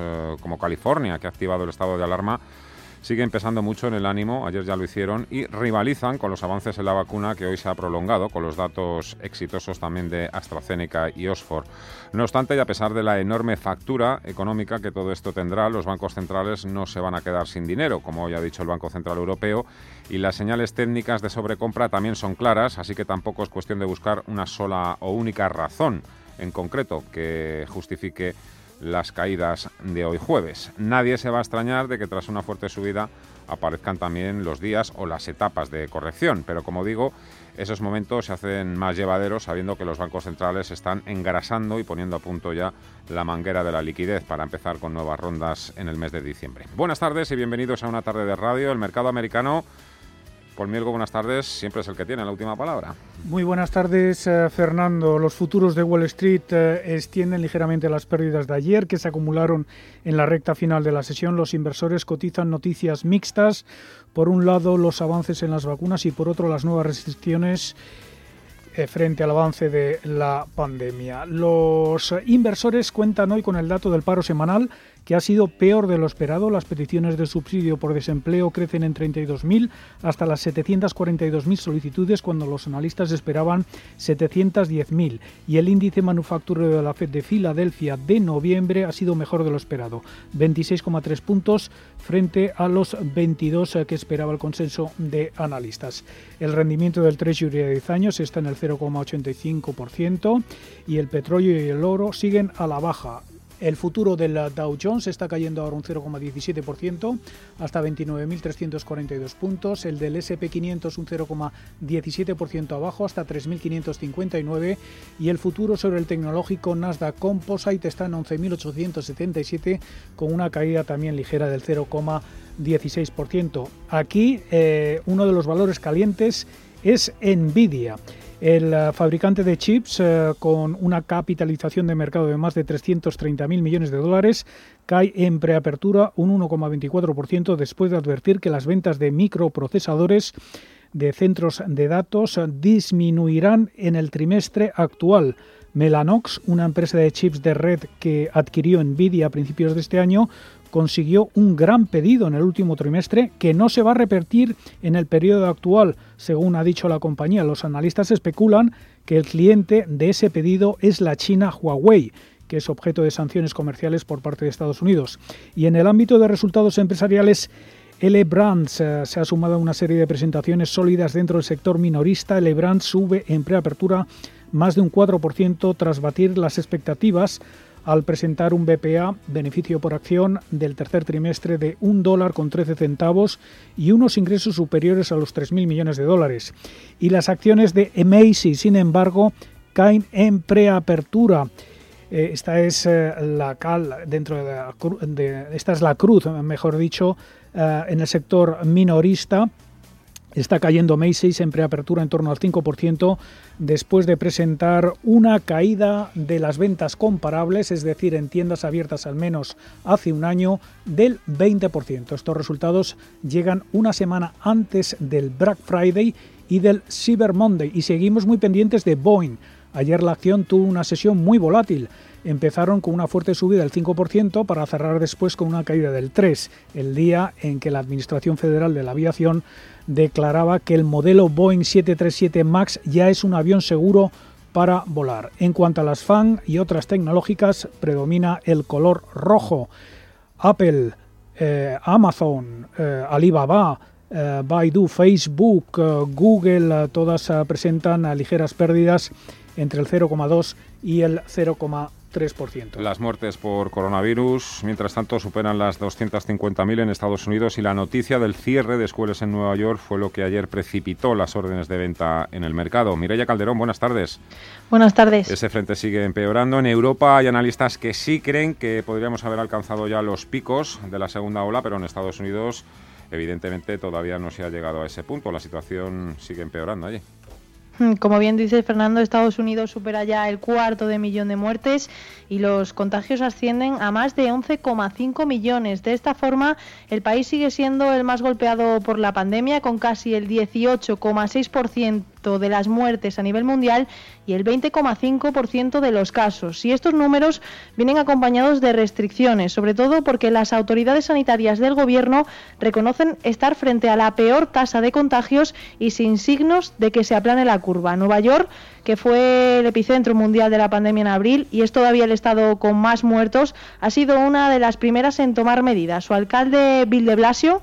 eh, como California, que ha activado el estado de alarma, siguen pesando mucho en el ánimo, ayer ya lo hicieron, y rivalizan con los avances en la vacuna que hoy se ha prolongado, con los datos exitosos también de AstraZeneca y Oxford. No obstante, y a pesar de la enorme factura económica que todo esto tendrá, los bancos centrales no se van a quedar sin dinero, como hoy ha dicho el Banco Central Europeo, y las señales técnicas de sobrecompra también son claras, así que tampoco es cuestión de buscar una sola o única razón en concreto que justifique las caídas de hoy jueves. Nadie se va a extrañar de que tras una fuerte subida aparezcan también los días o las etapas de corrección, pero como digo, esos momentos se hacen más llevaderos sabiendo que los bancos centrales están engrasando y poniendo a punto ya la manguera de la liquidez para empezar con nuevas rondas en el mes de diciembre. Buenas tardes y bienvenidos a una tarde de radio. El mercado americano Buenas tardes. Siempre es el que tiene la última palabra. Muy buenas tardes, eh, Fernando. Los futuros de Wall Street eh, extienden ligeramente las pérdidas de ayer que se acumularon en la recta final de la sesión. Los inversores cotizan noticias mixtas. Por un lado, los avances en las vacunas y por otro, las nuevas restricciones eh, frente al avance de la pandemia. Los inversores cuentan hoy con el dato del paro semanal que ha sido peor de lo esperado. Las peticiones de subsidio por desempleo crecen en 32.000 hasta las 742.000 solicitudes cuando los analistas esperaban 710.000 y el índice manufacturero de la Fed de Filadelfia de noviembre ha sido mejor de lo esperado, 26,3 puntos frente a los 22 que esperaba el consenso de analistas. El rendimiento del Treasury de 10 años está en el 0,85% y el petróleo y el oro siguen a la baja. El futuro del Dow Jones está cayendo ahora un 0,17% hasta 29.342 puntos. El del SP500 un 0,17% abajo hasta 3.559. Y el futuro sobre el tecnológico Nasdaq Composite está en 11.877 con una caída también ligera del 0,16%. Aquí eh, uno de los valores calientes es Nvidia. El eh, fabricante de chips, eh, con una capitalización de mercado de más de 330.000 millones de dólares, cae en preapertura un 1,24% después de advertir que las ventas de microprocesadores de centros de datos disminuirán en el trimestre actual. Melanox, una empresa de chips de red que adquirió Nvidia a principios de este año, consiguió un gran pedido en el último trimestre que no se va a repetir en el periodo actual, según ha dicho la compañía. Los analistas especulan que el cliente de ese pedido es la China Huawei que es objeto de sanciones comerciales por parte de Estados Unidos. Y en el ámbito de resultados empresariales, L Brands eh, se ha sumado a una serie de presentaciones sólidas dentro del sector minorista. L Brands sube en preapertura más de un 4% tras batir las expectativas al presentar un BPA, beneficio por acción, del tercer trimestre de un dólar con 13 centavos y unos ingresos superiores a los 3.000 millones de dólares. Y las acciones de Macy, sin embargo, caen en preapertura. Eh, esta es eh, la cal dentro de, esta es la cruz, mejor dicho, eh, en el sector minorista Está cayendo Macy's en preapertura en torno al 5% después de presentar una caída de las ventas comparables, es decir, en tiendas abiertas al menos hace un año, del 20%. Estos resultados llegan una semana antes del Black Friday y del Cyber Monday y seguimos muy pendientes de Boeing. Ayer la acción tuvo una sesión muy volátil. Empezaron con una fuerte subida del 5% para cerrar después con una caída del 3%, el día en que la Administración Federal de la Aviación declaraba que el modelo Boeing 737 MAX ya es un avión seguro para volar. En cuanto a las FAN y otras tecnológicas, predomina el color rojo. Apple, eh, Amazon, eh, Alibaba, eh, Baidu, Facebook, Google, todas presentan ligeras pérdidas entre el 0,2 y el 0,3%. 3%. Las muertes por coronavirus, mientras tanto, superan las 250.000 en Estados Unidos y la noticia del cierre de escuelas en Nueva York fue lo que ayer precipitó las órdenes de venta en el mercado. Mireya Calderón, buenas tardes. Buenas tardes. Ese frente sigue empeorando. En Europa hay analistas que sí creen que podríamos haber alcanzado ya los picos de la segunda ola, pero en Estados Unidos evidentemente todavía no se ha llegado a ese punto. La situación sigue empeorando allí. Hmm, como bien dice Fernando, Estados Unidos supera ya el cuarto de millón de muertes y los contagios ascienden a más de 11,5 millones. De esta forma, el país sigue siendo el más golpeado por la pandemia, con casi el 18,6% de las muertes a nivel mundial y el 20,5% de los casos. Y estos números vienen acompañados de restricciones, sobre todo porque las autoridades sanitarias del gobierno reconocen estar frente a la peor tasa de contagios y sin signos de que se aplane la curva. Nueva York que fue el epicentro mundial de la pandemia en abril y es todavía el estado con más muertos, ha sido una de las primeras en tomar medidas. Su alcalde Bill de Blasio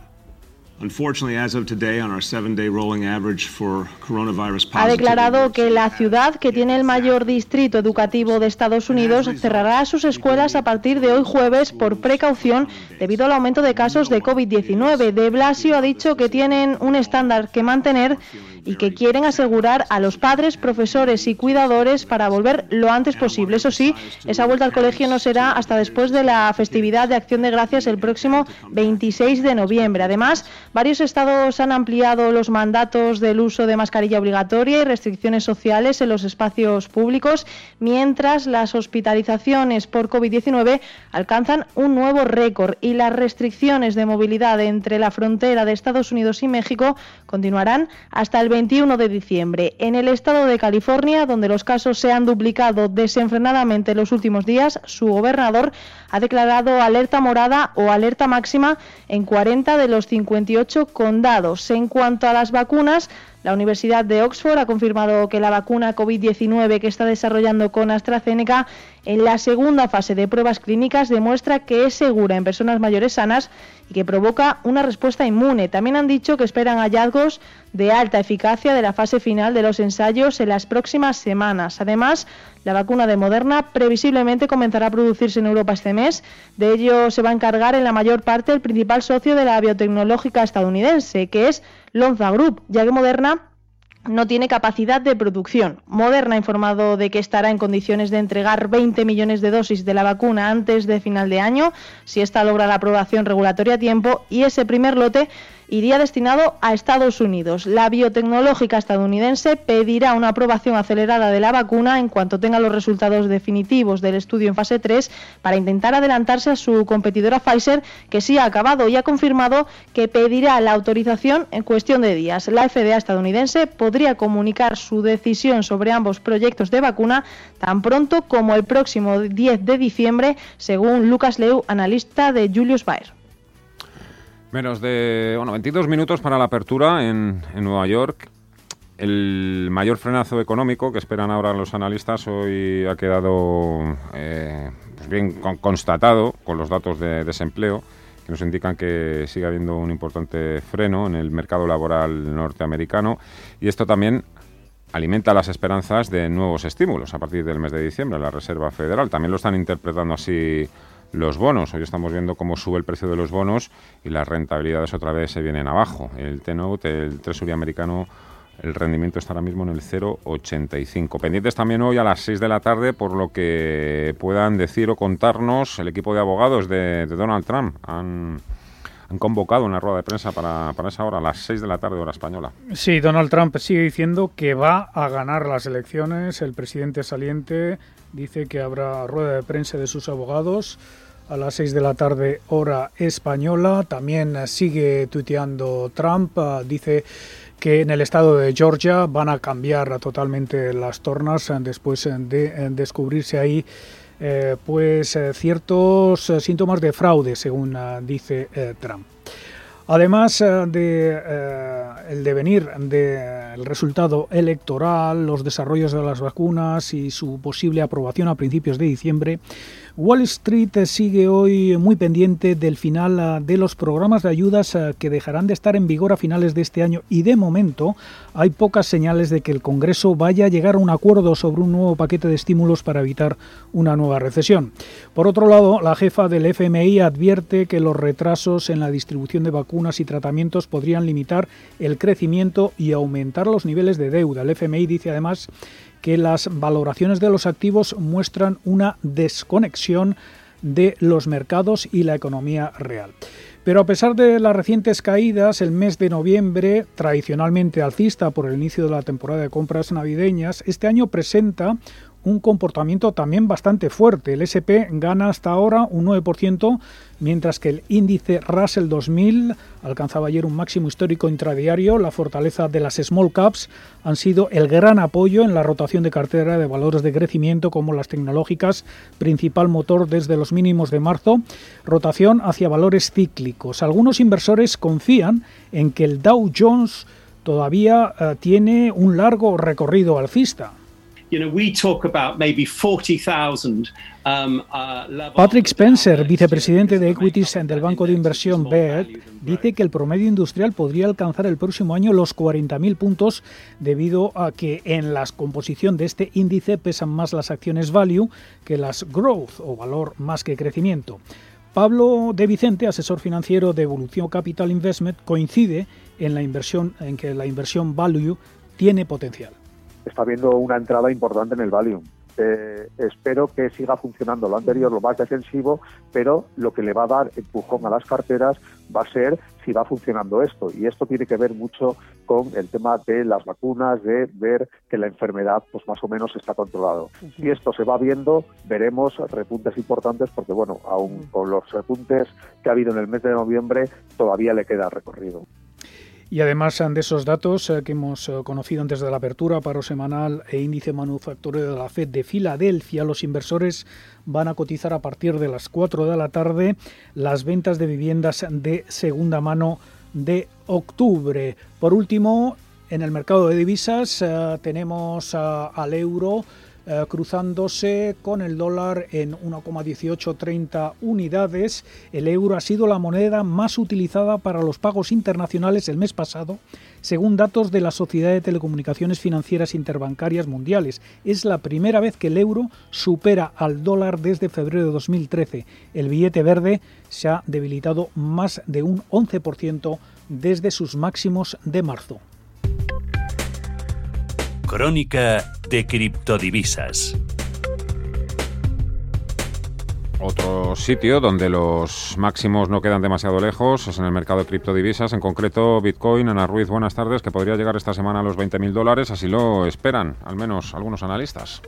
ha declarado que la ciudad, que tiene el mayor distrito educativo de Estados Unidos, cerrará sus escuelas a partir de hoy jueves por precaución debido al aumento de casos de COVID-19. De Blasio ha dicho que tienen un estándar que mantener y que quieren asegurar a los padres, profesores y cuidadores para volver lo antes posible. Eso sí, esa vuelta al colegio no será hasta después de la festividad de Acción de Gracias el próximo 26 de noviembre. Además, varios estados han ampliado los mandatos del uso de mascarilla obligatoria y restricciones sociales en los espacios públicos, mientras las hospitalizaciones por COVID-19 alcanzan un nuevo récord y las restricciones de movilidad entre la frontera de Estados Unidos y México continuarán hasta el 21 de diciembre. En el estado de California, donde los casos se han duplicado desenfrenadamente en los últimos días, su gobernador ha declarado alerta morada o alerta máxima en 40 de los 58 condados. En cuanto a las vacunas, la Universidad de Oxford ha confirmado que la vacuna COVID-19 que está desarrollando con AstraZeneca en la segunda fase de pruebas clínicas demuestra que es segura en personas mayores sanas y que provoca una respuesta inmune. También han dicho que esperan hallazgos de alta eficacia de la fase final de los ensayos en las próximas semanas. Además, la vacuna de Moderna previsiblemente comenzará a producirse en Europa este mes. De ello se va a encargar en la mayor parte el principal socio de la biotecnológica estadounidense, que es Lonza Group, ya que Moderna no tiene capacidad de producción. Moderna ha informado de que estará en condiciones de entregar 20 millones de dosis de la vacuna antes de final de año, si esta logra la aprobación regulatoria a tiempo, y ese primer lote iría destinado a Estados Unidos. La biotecnológica estadounidense pedirá una aprobación acelerada de la vacuna en cuanto tenga los resultados definitivos del estudio en fase 3 para intentar adelantarse a su competidora Pfizer, que sí ha acabado y ha confirmado que pedirá la autorización en cuestión de días. La FDA estadounidense podría comunicar su decisión sobre ambos proyectos de vacuna tan pronto como el próximo 10 de diciembre, según Lucas Leu, analista de Julius Baer. Menos de bueno, 22 minutos para la apertura en, Nueva York. El mayor frenazo económico que esperan ahora los analistas hoy ha quedado eh, pues bien constatado con los datos de desempleo que nos indican que sigue habiendo un importante freno en el mercado laboral norteamericano y esto también alimenta las esperanzas de nuevos estímulos a partir del mes de diciembre. La Reserva Federal también lo están interpretando así los bonos. Hoy estamos viendo cómo sube el precio de los bonos y las rentabilidades otra vez se vienen abajo. El T-Note, el Treasury americano, el rendimiento está ahora mismo en el 0,85. Pendientes también hoy a las 6 de la tarde por lo que puedan decir o contarnos el equipo de abogados de, Donald Trump. Han, han convocado una rueda de prensa para, para, esa hora, a las 6 de la tarde, hora española. Sí, Donald Trump sigue diciendo que va a ganar las elecciones. El presidente saliente dice que habrá rueda de prensa de sus abogados a las 6 de la tarde hora española. También sigue tuiteando Trump, dice que en el estado de Georgia van a cambiar totalmente las tornas después de descubrirse ahí eh, pues eh, ciertos síntomas de fraude, según dice eh, Trump. Además del de, el devenir del resultado electoral, los desarrollos de las vacunas y su posible aprobación a principios de diciembre, Wall Street sigue hoy muy pendiente del final ah, de los programas de ayudas ah, que dejarán de estar en vigor a finales de este año y de momento hay pocas señales de que el Congreso vaya a llegar a un acuerdo sobre un nuevo paquete de estímulos para evitar una nueva recesión. Por otro lado, la jefa del FMI advierte que los retrasos en la distribución de vacunas y tratamientos podrían limitar el crecimiento y aumentar los niveles de deuda. El FMI dice además que las valoraciones de los activos muestran una desconexión de los mercados y la economía real. Pero a pesar de las recientes caídas, el mes de noviembre, tradicionalmente alcista por el inicio de la temporada de compras navideñas, este año presenta un comportamiento también bastante fuerte. El SP gana hasta ahora un 9%, mientras que el índice Russell 2000 alcanzaba ayer un máximo histórico intradiario. La fortaleza de las small caps han sido el gran apoyo en la rotación de cartera de valores de crecimiento como las tecnológicas, principal motor desde los mínimos de marzo, rotación hacia valores cíclicos. Algunos inversores confían en que el Dow Jones todavía eh, tiene un largo recorrido alcista. Um, uh, Patrick Spencer, vicepresidente de Equities del banco de inversión Baird, dice que el promedio industrial podría alcanzar el próximo año los 40.000 puntos debido a que en la composición de este índice pesan más las acciones value que las growth o valor más que crecimiento. Pablo de Vicente, asesor financiero de Evolución Capital Investment, coincide en la inversión en que la inversión value tiene potencial está habiendo una entrada importante en el value. Eh, espero que siga funcionando lo anterior, lo más defensivo, pero lo que le va a dar empujón a las carteras va a ser si va funcionando esto. Y esto tiene que ver mucho con el tema de las vacunas, de ver que la enfermedad pues más o menos está controlado. Si esto se va viendo, veremos repuntes importantes porque, bueno, aún con los repuntes que ha habido en el mes de noviembre, todavía le queda recorrido. Y además de esos datos eh, que hemos eh, conocido antes de la apertura, paro semanal e índice manufacturero de la FED de Filadelfia, los inversores van a cotizar a partir de las 4 de la tarde las ventas de viviendas de segunda mano de octubre. Por último, en el mercado de divisas eh, tenemos al euro eh, cruzándose con el dólar en 1,1830 unidades. El euro ha sido la moneda más utilizada para los pagos internacionales el mes pasado, según datos de la Sociedad de Telecomunicaciones Financieras Interbancarias Mundiales. Es la primera vez que el euro supera al dólar desde febrero de 2013. El billete verde se ha debilitado más de un 11% desde sus máximos de marzo. Crónica de criptodivisas. Otro sitio donde los máximos no quedan demasiado lejos es en el mercado de criptodivisas, en concreto Bitcoin. Ana Ruiz, buenas tardes, que podría llegar esta semana a los 20.000 dólares, así lo esperan, al menos algunos analistas.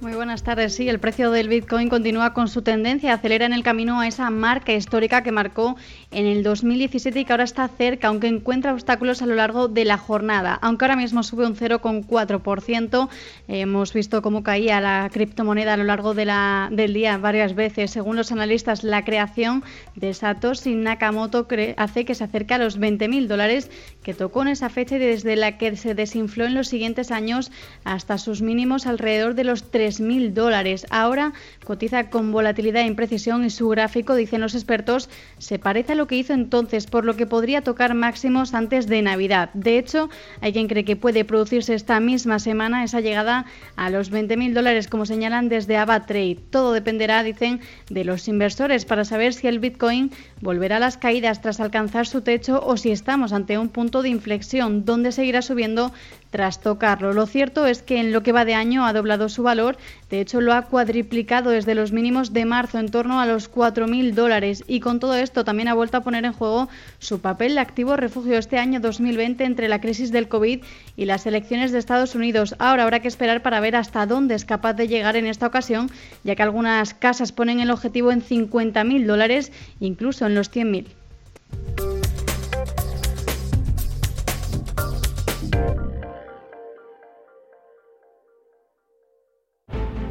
Muy buenas tardes. Sí, el precio del Bitcoin continúa con su tendencia, acelera en el camino a esa marca histórica que marcó en el 2017 y que ahora está cerca, aunque encuentra obstáculos a lo largo de la jornada. Aunque ahora mismo sube un 0,4%, hemos visto cómo caía la criptomoneda a lo largo de la, del día varias veces. Según los analistas, la creación de Satoshi Nakamoto hace que se acerque a los 20.000 dólares que tocó en esa fecha y desde la que se desinfló en los siguientes años hasta sus mínimos alrededor de los 3 mil dólares. Ahora cotiza con volatilidad e imprecisión y su gráfico, dicen los expertos, se parece a lo que hizo entonces, por lo que podría tocar máximos antes de Navidad. De hecho, hay quien cree que puede producirse esta misma semana esa llegada a los 20.000 dólares, como señalan desde AvaTrade. Todo dependerá, dicen, de los inversores para saber si el Bitcoin volverá a las caídas tras alcanzar su techo o si estamos ante un punto de inflexión donde seguirá subiendo tras tocarlo. Lo cierto es que en lo que va de año ha doblado su valor, de hecho lo ha cuadriplicado desde los mínimos de marzo en torno a los 4.000 dólares y con todo esto también ha vuelto a poner en juego su papel de activo refugio este año 2020 entre la crisis del COVID y las elecciones de Estados Unidos. Ahora habrá que esperar para ver hasta dónde es capaz de llegar en esta ocasión, ya que algunas casas ponen el objetivo en 50.000 dólares, incluso en los 100.000.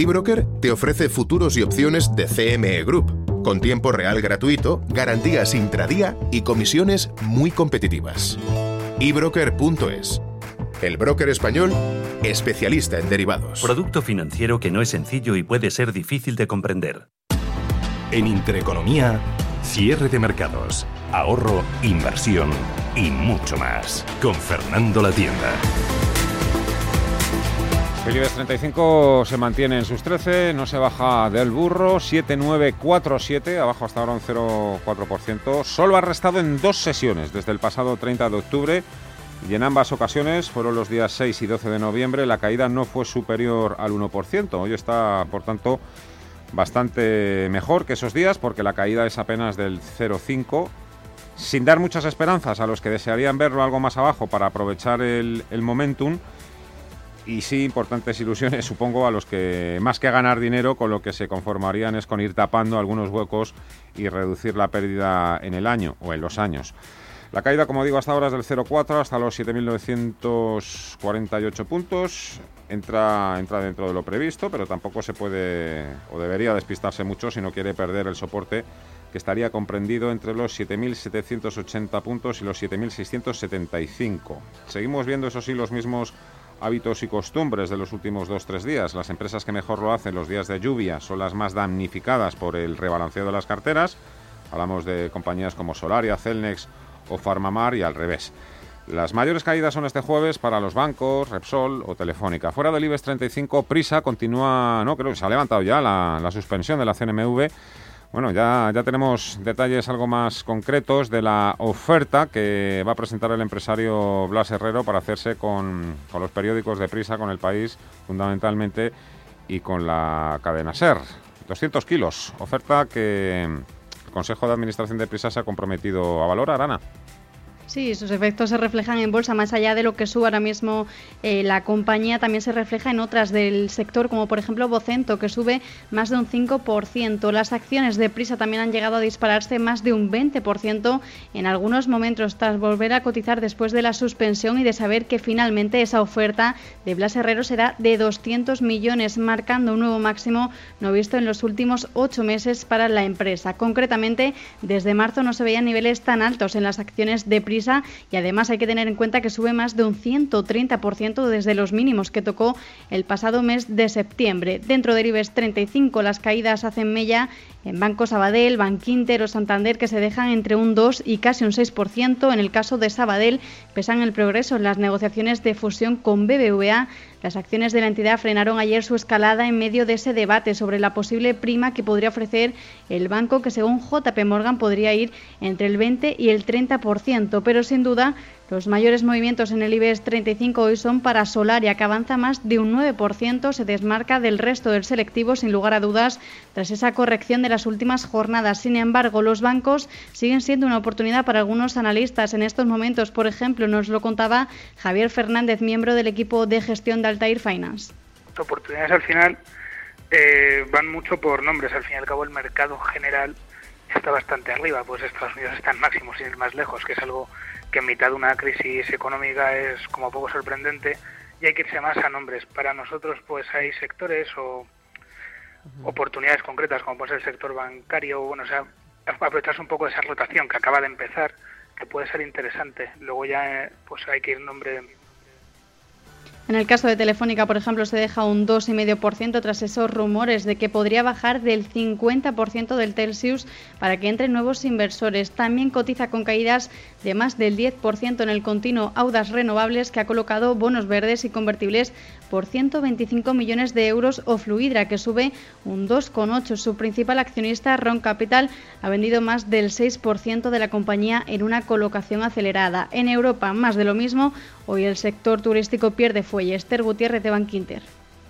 eBroker te ofrece futuros y opciones de CME Group con tiempo real gratuito, garantías intradía y comisiones muy competitivas. ebroker.es. El broker español especialista en derivados. Producto financiero que no es sencillo y puede ser difícil de comprender. En Intereconomía, cierre de mercados, ahorro, inversión y mucho más. Con Fernando La Tienda. El IBEX 35 se mantiene en sus 13, no se baja del burro, 7947, abajo hasta ahora un 0,4%. Solo ha restado en dos sesiones desde el pasado 30 de octubre y en ambas ocasiones, fueron los días 6 y 12 de noviembre, la caída no fue superior al 1%. Hoy está, por tanto, bastante mejor que esos días porque la caída es apenas del 0,5%. Sin dar muchas esperanzas a los que desearían verlo algo más abajo para aprovechar el momentum, y sí importantes ilusiones, supongo, a los que más que ganar dinero, con lo que se conformarían es con ir tapando algunos huecos y reducir la pérdida en el año o en los años. La caída, como digo, hasta ahora es del 0,4 hasta los 7.948 puntos. Entra, entra dentro de lo previsto, pero tampoco se puede o debería despistarse mucho si no quiere perder el soporte que estaría comprendido entre los 7.780 puntos y los 7.675. Seguimos viendo, eso sí, los mismos hábitos y costumbres de los últimos dos tres días. Las empresas que mejor lo hacen los días de lluvia son las más damnificadas por el rebalanceo de las carteras. Hablamos de compañías como Solaria, Celnex o Farmamar y al revés. Las mayores caídas son este jueves para los bancos, Repsol o Telefónica. Fuera del IBEX 35, Prisa continúa, no, creo que se ha levantado ya la, la suspensión de la CNMV bueno, ya, ya tenemos detalles algo más concretos de la oferta que va a presentar el empresario Blas Herrero para hacerse con, con los periódicos de prisa, con el país fundamentalmente y con la cadena SER. 200 kilos, oferta que el Consejo de Administración de Prisa se ha comprometido a valorar, Ana. Sí, sus efectos se reflejan en bolsa, más allá de lo que sube ahora mismo eh, la compañía, también se refleja en otras del sector, como por ejemplo Vocento, que sube más de un 5%. Las acciones de Prisa también han llegado a dispararse más de un 20% en algunos momentos, tras volver a cotizar después de la suspensión y de saber que finalmente esa oferta de Blas Herrero será de 200 millones, marcando un nuevo máximo no visto en los últimos ocho meses para la empresa. Concretamente, desde marzo no se veían niveles tan altos en las acciones de Prisa y además hay que tener en cuenta que sube más de un 130% desde los mínimos que tocó el pasado mes de septiembre. Dentro del IBEX 35 las caídas hacen mella en Banco Sabadell, Banquinter o Santander que se dejan entre un 2 y casi un 6%. En el caso de Sabadell pesan el progreso en las negociaciones de fusión con BBVA. Las acciones de la entidad frenaron ayer su escalada en medio de ese debate sobre la posible prima que podría ofrecer el banco que según JP Morgan podría ir entre el 20 y el 30%, pero sin duda los mayores movimientos en el IBEX 35 hoy son para Solaria, que avanza más de un 9%, se desmarca del resto del selectivo sin lugar a dudas tras esa corrección de las últimas jornadas. Sin embargo, los bancos siguen siendo una oportunidad para algunos analistas en estos momentos. Por ejemplo, nos lo contaba Javier Fernández, miembro del equipo de gestión de Altair Finance. Las oportunidades al final eh, van mucho por nombres. Al fin y al cabo, el mercado general está bastante arriba, pues Estados Unidos está en máximo, sin ir más lejos, que es algo que en mitad de una crisis económica es como poco sorprendente y hay que irse más a nombres. Para nosotros pues hay sectores o oportunidades concretas como puede ser el sector bancario, bueno, o sea, aprovecharse un poco de esa rotación que acaba de empezar, que puede ser interesante. Luego ya eh, pues hay que ir nombre en el caso de Telefónica, por ejemplo, se deja un 2,5% tras esos rumores de que podría bajar del 50% del Telsius para que entren nuevos inversores. También cotiza con caídas de más del 10% en el continuo Audas Renovables, que ha colocado bonos verdes y convertibles por 125 millones de euros, o Fluidra, que sube un 2,8%. Su principal accionista, Ron Capital, ha vendido más del 6% de la compañía en una colocación acelerada. En Europa, más de lo mismo, hoy el sector turístico pierde y Esther Gutiérrez de Banquinter.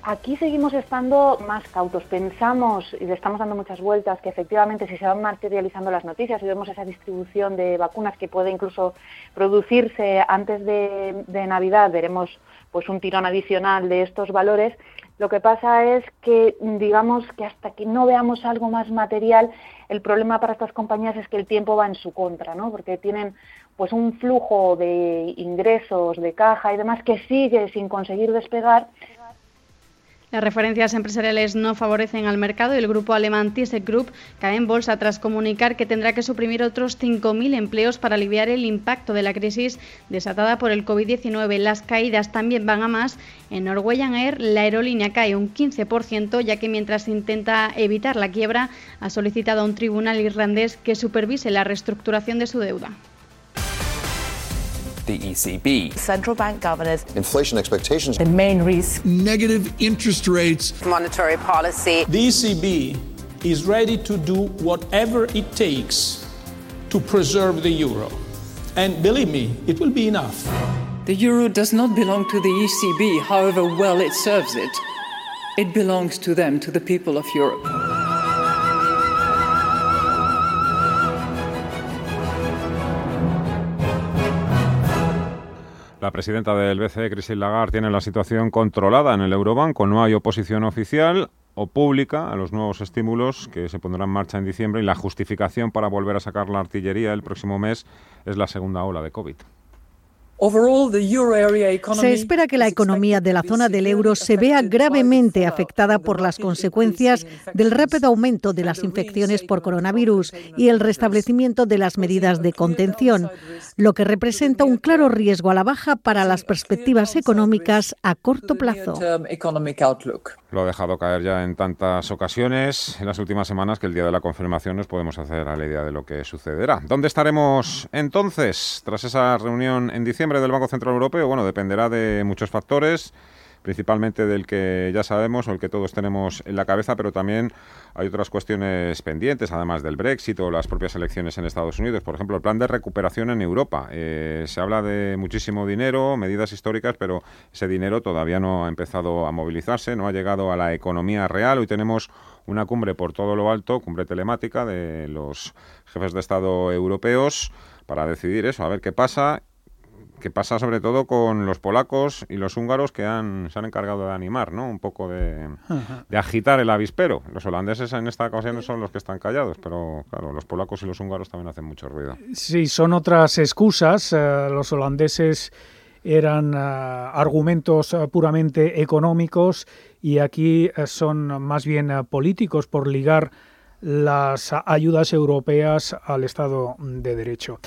Aquí seguimos estando más cautos. Pensamos y le estamos dando muchas vueltas que efectivamente si se van materializando las noticias y vemos esa distribución de vacunas que puede incluso producirse antes de, Navidad, veremos pues un tirón adicional de estos valores. Lo que pasa es que digamos que hasta que no veamos algo más material, el problema para estas compañías es que el tiempo va en su contra, ¿no? Porque tienen pues un flujo de ingresos, de caja y demás que sigue sin conseguir despegar. Las referencias empresariales no favorecen al mercado y el grupo alemán Thyssen Group cae en bolsa tras comunicar que tendrá que suprimir otros 5.000 empleos para aliviar el impacto de la crisis desatada por el COVID-19. Las caídas también van a más. En Norwegian Air la aerolínea cae un 15% ya que mientras intenta evitar la quiebra ha solicitado a un tribunal irlandés que supervise la reestructuración de su deuda. The ECB. Central bank governors. Inflation expectations. The main risk. Negative interest rates. Monetary policy. The ECB is ready to do whatever it takes to preserve the euro. And believe me, it will be enough. The euro does not belong to the ECB, however well it serves it. It belongs to them, to the people of Europe. La presidenta del BCE, Christine Lagarde, tiene la situación controlada en el Eurobanco. No hay oposición oficial o pública a los nuevos estímulos que se pondrán en marcha en diciembre y la justificación para volver a sacar la artillería el próximo mes es la segunda ola de COVID. Se espera que la economía de la zona del euro se vea gravemente afectada por las consecuencias del rápido aumento de las infecciones por coronavirus y el restablecimiento de las medidas de contención, lo que representa un claro riesgo a la baja para las perspectivas económicas a corto plazo. Lo ha dejado caer ya en tantas ocasiones en las últimas semanas que el día de la confirmación nos podemos hacer a la idea de lo que sucederá. ¿Dónde estaremos entonces tras esa reunión en diciembre? Del Banco Central Europeo, bueno, dependerá de muchos factores, principalmente del que ya sabemos o el que todos tenemos en la cabeza, pero también hay otras cuestiones pendientes, además del Brexit o las propias elecciones en Estados Unidos. Por ejemplo, el plan de recuperación en Europa. Eh, se habla de muchísimo dinero, medidas históricas, pero ese dinero todavía no ha empezado a movilizarse, no ha llegado a la economía real. Hoy tenemos una cumbre por todo lo alto, cumbre telemática de los jefes de Estado europeos para decidir eso, a ver qué pasa que pasa sobre todo con los polacos y los húngaros que han, se han encargado de animar, ¿no? Un poco de, agitar el avispero. Los holandeses en esta ocasión son los que están callados, pero claro, los polacos y los húngaros también hacen mucho ruido. Sí, son otras excusas. Eh, los holandeses eran eh, argumentos eh, puramente económicos y aquí son más bien políticos por ligar las ayudas europeas al Estado de Derecho.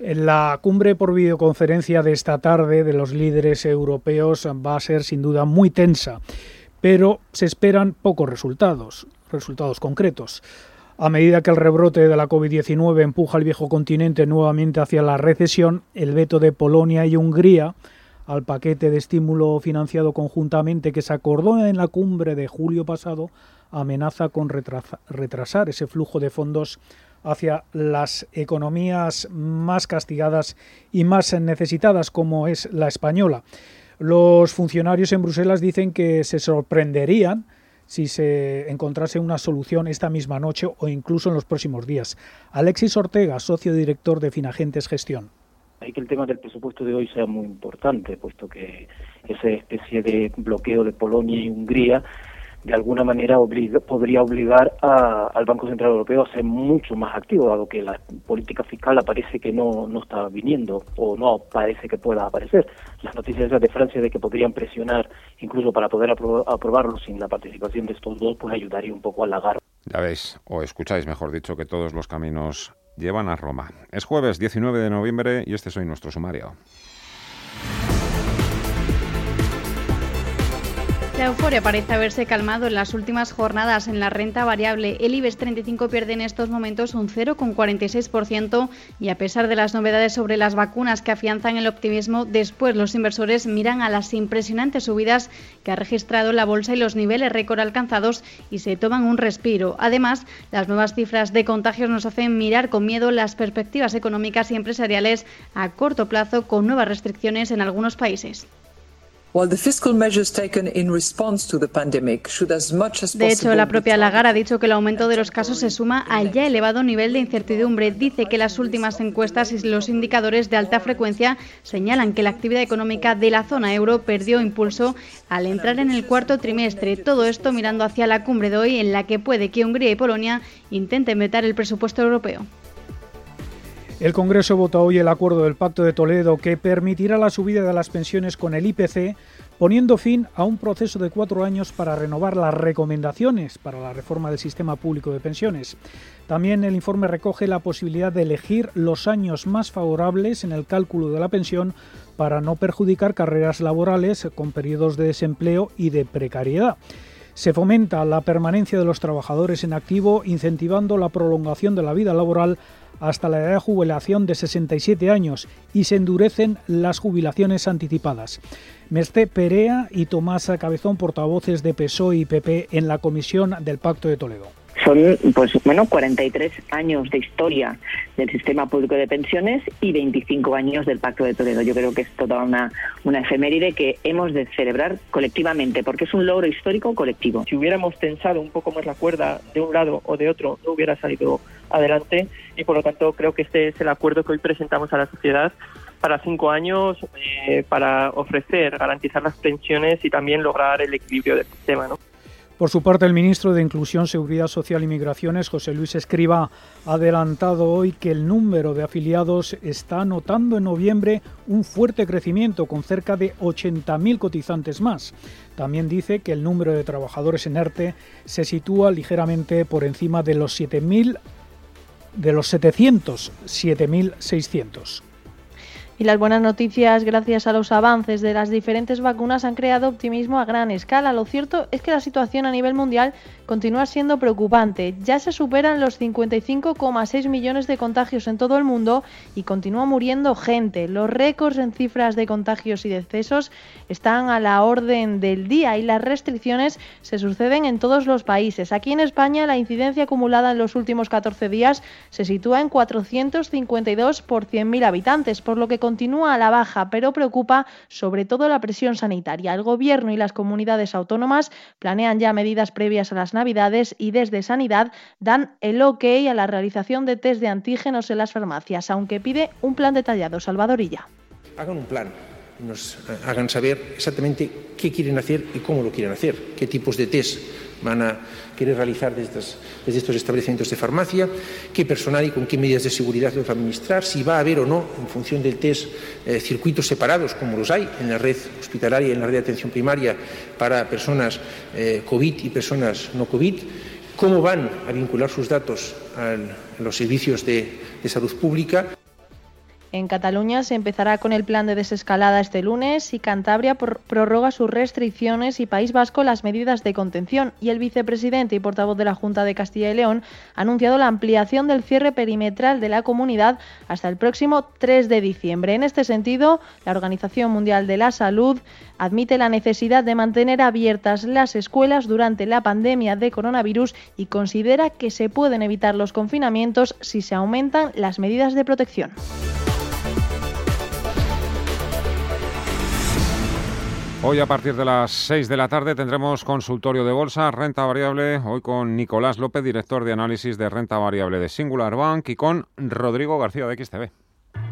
La cumbre por videoconferencia de esta tarde de los líderes europeos va a ser sin duda muy tensa, pero se esperan pocos resultados, resultados concretos. A medida que el rebrote de la COVID-19 empuja al viejo continente nuevamente hacia la recesión, el veto de Polonia y Hungría al paquete de estímulo financiado conjuntamente que se acordó en la cumbre de julio pasado amenaza con retrasar ese flujo de fondos hacia las economías más castigadas y más necesitadas como es la española. Los funcionarios en Bruselas dicen que se sorprenderían si se encontrase una solución esta misma noche o incluso en los próximos días. Alexis Ortega, socio director de Finagentes Gestión. Hay que el tema del presupuesto de hoy sea muy importante, puesto que esa especie de bloqueo de Polonia y Hungría de alguna manera podría obligar al Banco Central Europeo a ser mucho más activo, dado que la política fiscal parece que no, no está viniendo o no parece que pueda aparecer. Las noticias de Francia de que podrían presionar incluso para poder aprobarlo sin la participación de estos dos, pues ayudaría un poco a lagar. Ya veis, o escucháis, mejor dicho, que todos los caminos llevan a Roma. Es jueves 19 de noviembre y este es hoy nuestro sumario. La euforia parece haberse calmado en las últimas jornadas en la renta variable. El IBEX 35 pierde en estos momentos un 0,46% y a pesar de las novedades sobre las vacunas que afianzan el optimismo, después los inversores miran a las impresionantes subidas que ha registrado la bolsa y los niveles récord alcanzados y se toman un respiro. Además, las nuevas cifras de contagios nos hacen mirar con miedo las perspectivas económicas y empresariales a corto plazo con nuevas restricciones en algunos países. De hecho, la propia Lagarde ha dicho que el aumento de los casos se suma al ya elevado nivel de incertidumbre. Dice que las últimas encuestas y los indicadores de alta frecuencia señalan que la actividad económica de la zona euro perdió impulso al entrar en el cuarto trimestre. Todo esto mirando hacia la cumbre de hoy en la que puede que Hungría y Polonia intenten vetar el presupuesto europeo. El Congreso vota hoy el acuerdo del Pacto de Toledo que permitirá la subida de las pensiones con el IPC, poniendo fin a un proceso de cuatro años para renovar las recomendaciones para la reforma del sistema público de pensiones. También el informe recoge la posibilidad de elegir los años más favorables en el cálculo de la pensión para no perjudicar carreras laborales con periodos de desempleo y de precariedad. Se fomenta la permanencia de los trabajadores en activo, incentivando la prolongación de la vida laboral hasta la edad de jubilación de 67 años y se endurecen las jubilaciones anticipadas. Mesté Perea y Tomás Cabezón, portavoces de PSOE y PP en la Comisión del Pacto de Toledo son pues bueno 43 años de historia del sistema público de pensiones y 25 años del Pacto de Toledo. Yo creo que es toda una, una efeméride que hemos de celebrar colectivamente, porque es un logro histórico colectivo. Si hubiéramos tensado un poco más la cuerda de un lado o de otro, no hubiera salido adelante y por lo tanto creo que este es el acuerdo que hoy presentamos a la sociedad para cinco años eh, para ofrecer, garantizar las pensiones y también lograr el equilibrio del sistema. ¿no? Por su parte, el ministro de Inclusión, Seguridad Social y Migraciones, José Luis Escriba, ha adelantado hoy que el número de afiliados está notando en noviembre un fuerte crecimiento, con cerca de 80.000 cotizantes más. También dice que el número de trabajadores en ERTE se sitúa ligeramente por encima de los 7.000 de los 700, 7.600. Y las buenas noticias, gracias a los avances de las diferentes vacunas, han creado optimismo a gran escala. Lo cierto es que la situación a nivel mundial continúa siendo preocupante. Ya se superan los 55,6 millones de contagios en todo el mundo y continúa muriendo gente. Los récords en cifras de contagios y decesos están a la orden del día y las restricciones se suceden en todos los países. Aquí en España la incidencia acumulada en los últimos 14 días se sitúa en 452 por 100.000 habitantes, por lo que continúa a la baja, pero preocupa sobre todo la presión sanitaria. El Gobierno y las comunidades autónomas planean ya medidas previas a las Navidades y desde Sanidad dan el ok a la realización de test de antígenos en las farmacias, aunque pide un plan detallado. Salvadorilla. Hagan un plan, nos hagan saber exactamente qué quieren hacer y cómo lo quieren hacer, qué tipos de test van a querer realizar desde, estos establecimientos de farmacia, qué personal y con qué medidas de seguridad los a administrar, si va a haber o no, en función del test, eh, circuitos separados, como los hay en la red hospitalaria y en la red de atención primaria para personas eh, COVID y personas no COVID, cómo van a vincular sus datos a los servicios de salud pública. En Cataluña se empezará con el plan de desescalada este lunes y Cantabria prorroga sus restricciones y País Vasco las medidas de contención. Y el vicepresidente y portavoz de la Junta de Castilla y León ha anunciado la ampliación del cierre perimetral de la comunidad hasta el próximo 3 de diciembre. En este sentido, la Organización Mundial de la Salud admite la necesidad de mantener abiertas las escuelas durante la pandemia de coronavirus y considera que se pueden evitar los confinamientos si se aumentan las medidas de protección. Hoy a partir de las 6 de la tarde tendremos consultorio de bolsa, renta variable, hoy con Nicolás López, director de análisis de renta variable de Singular Bank y con Rodrigo García de XTV.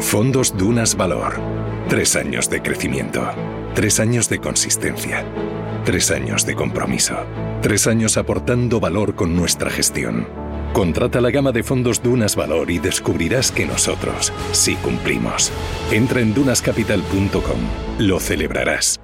Fondos Dunas Valor. Tres años de crecimiento. Tres años de consistencia. Tres años de compromiso. Tres años aportando valor con nuestra gestión. Contrata la gama de fondos Dunas Valor y descubrirás que nosotros sí cumplimos. Entra en dunascapital.com. Lo celebrarás.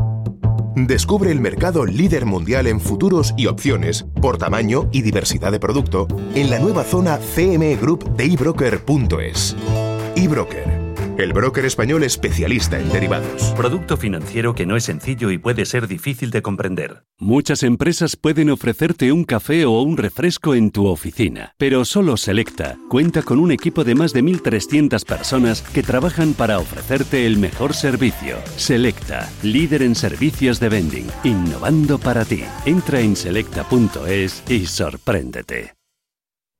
Descubre el mercado líder mundial en futuros y opciones por tamaño y diversidad de producto en la nueva zona CME Group de ebroker.es. eBroker el broker español especialista en derivados. Producto financiero que no es sencillo y puede ser difícil de comprender. Muchas empresas pueden ofrecerte un café o un refresco en tu oficina, pero solo Selecta cuenta con un equipo de más de 1.300 personas que trabajan para ofrecerte el mejor servicio. Selecta, líder en servicios de vending, innovando para ti. Entra en selecta.es y sorpréndete.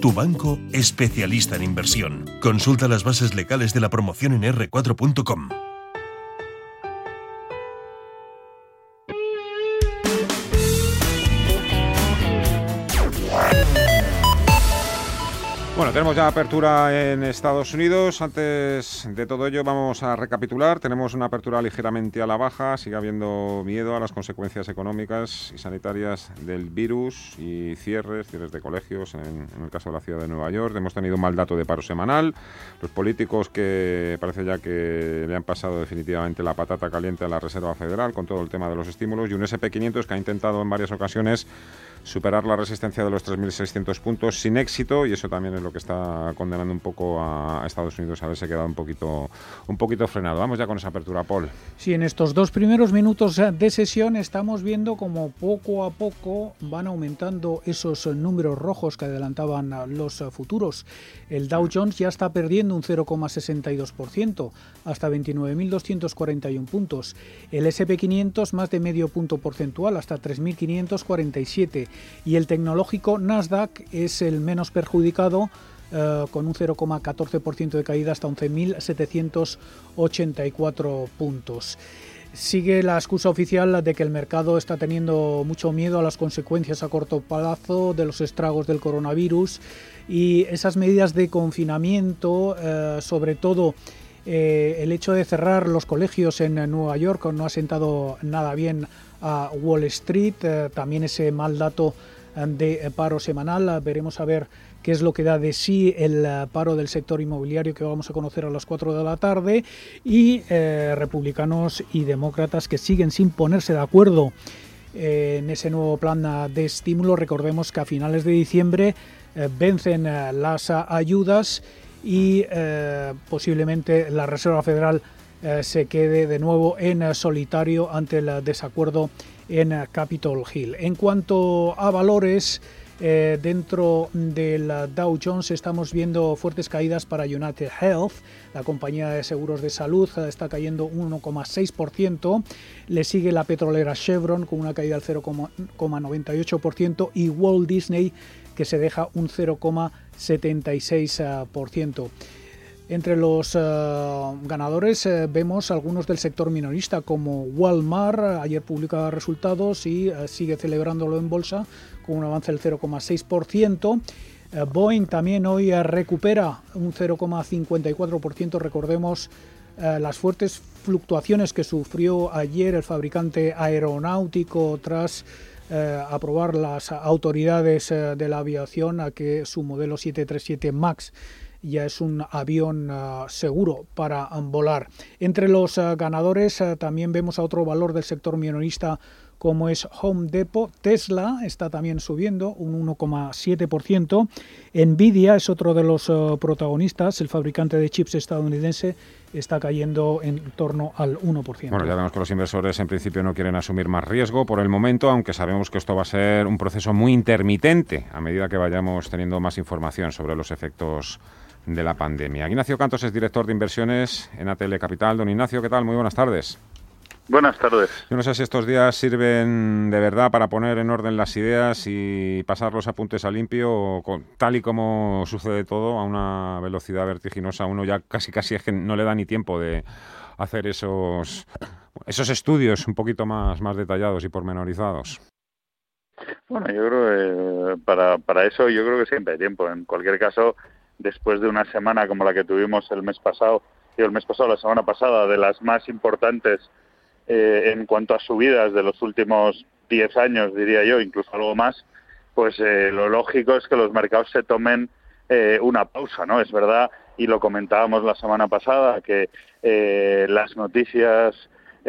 tu banco especialista en inversión. Consulta las bases legales de la promoción en r4.com. tenemos ya apertura en Estados Unidos. Antes de todo ello vamos a recapitular. Tenemos una apertura ligeramente a la baja. Sigue habiendo miedo a las consecuencias económicas y sanitarias del virus y cierres, cierres de colegios en, en el caso de la ciudad de Nueva York. Hemos tenido un mal dato de paro semanal. Los políticos que parece ya que le han pasado definitivamente la patata caliente a la Reserva Federal con todo el tema de los estímulos y un SP500 que ha intentado en varias ocasiones superar la resistencia de los 3.600 puntos sin éxito y eso también es lo que está condenando un poco a Estados Unidos a haberse quedado un poquito, un poquito frenado. Vamos ya con esa apertura, Paul. Sí, en estos dos primeros minutos de sesión estamos viendo como poco a poco van aumentando esos números rojos que adelantaban los futuros. El Dow Jones ya está perdiendo un 0,62% hasta 29.241 puntos. El SP500 más de medio punto porcentual hasta 3.547 y el tecnológico Nasdaq es el menos perjudicado eh, con un 0,14% de caída hasta 11.784 puntos. Sigue la excusa oficial de que el mercado está teniendo mucho miedo a las consecuencias a corto plazo de los estragos del coronavirus y esas medidas de confinamiento, eh, sobre todo eh, el hecho de cerrar los colegios en Nueva York, no ha sentado nada bien a Wall Street, eh, también ese mal dato eh, de paro semanal. Veremos a ver qué es lo que da de sí el eh, paro del sector inmobiliario que vamos a conocer a las 4 de la tarde y republicanos y demócratas que siguen sin ponerse de acuerdo en ese nuevo plan de estímulo. Recordemos que a finales de diciembre vencen las ayudas y posiblemente la Reserva Federal eh, se quede de nuevo en eh, solitario ante el desacuerdo en eh, Capitol Hill. En cuanto a valores, dentro del Dow Jones estamos viendo fuertes caídas para United Health, la compañía de seguros de salud está cayendo un 1,6%, le sigue la petrolera Chevron con una caída del 0,98% y Walt Disney que se deja un 0,76%. Entre los eh, ganadores eh, vemos algunos del sector minorista como Walmart, ayer publicaba resultados y eh, sigue celebrándolo en bolsa con un avance del 0,6%. Boeing también hoy recupera un 0,54%, recordemos las fuertes fluctuaciones que sufrió ayer el fabricante aeronáutico tras aprobar las autoridades de la aviación a que su modelo 737 MAX ya es un avión ah, seguro para volar. Entre los ah, ganadores ah, también vemos a otro valor del sector minorista como es Home Depot. Tesla está también subiendo un 1,7%. Nvidia es otro de los protagonistas. El fabricante de chips estadounidense está cayendo en torno al 1%. Bueno, ya vemos que los inversores en principio no quieren asumir más riesgo por el momento, aunque sabemos que esto va a ser un proceso muy intermitente a medida que vayamos teniendo más información sobre los efectos de la pandemia. Ignacio Cantos es director de inversiones en ATL Capital. Don Ignacio, ¿qué tal? Muy buenas tardes. Buenas tardes. Yo no sé si estos días sirven de verdad para poner en orden las ideas y pasar los apuntes a limpio, o tal y como sucede todo, a una velocidad vertiginosa. Uno ya casi casi es que no le da ni tiempo de hacer esos, esos estudios un poquito más, más detallados y pormenorizados. Bueno, yo creo que para, para eso yo creo que siempre hay tiempo. En cualquier caso, después de una semana como la que tuvimos el mes pasado, y el mes pasado, la semana pasada, de las más importantes eh, en cuanto a subidas de los últimos 10 años, diría yo, incluso algo más, pues eh, lo lógico es que los mercados se tomen eh, una pausa, ¿no? Es verdad, y lo comentábamos la semana pasada, que las noticias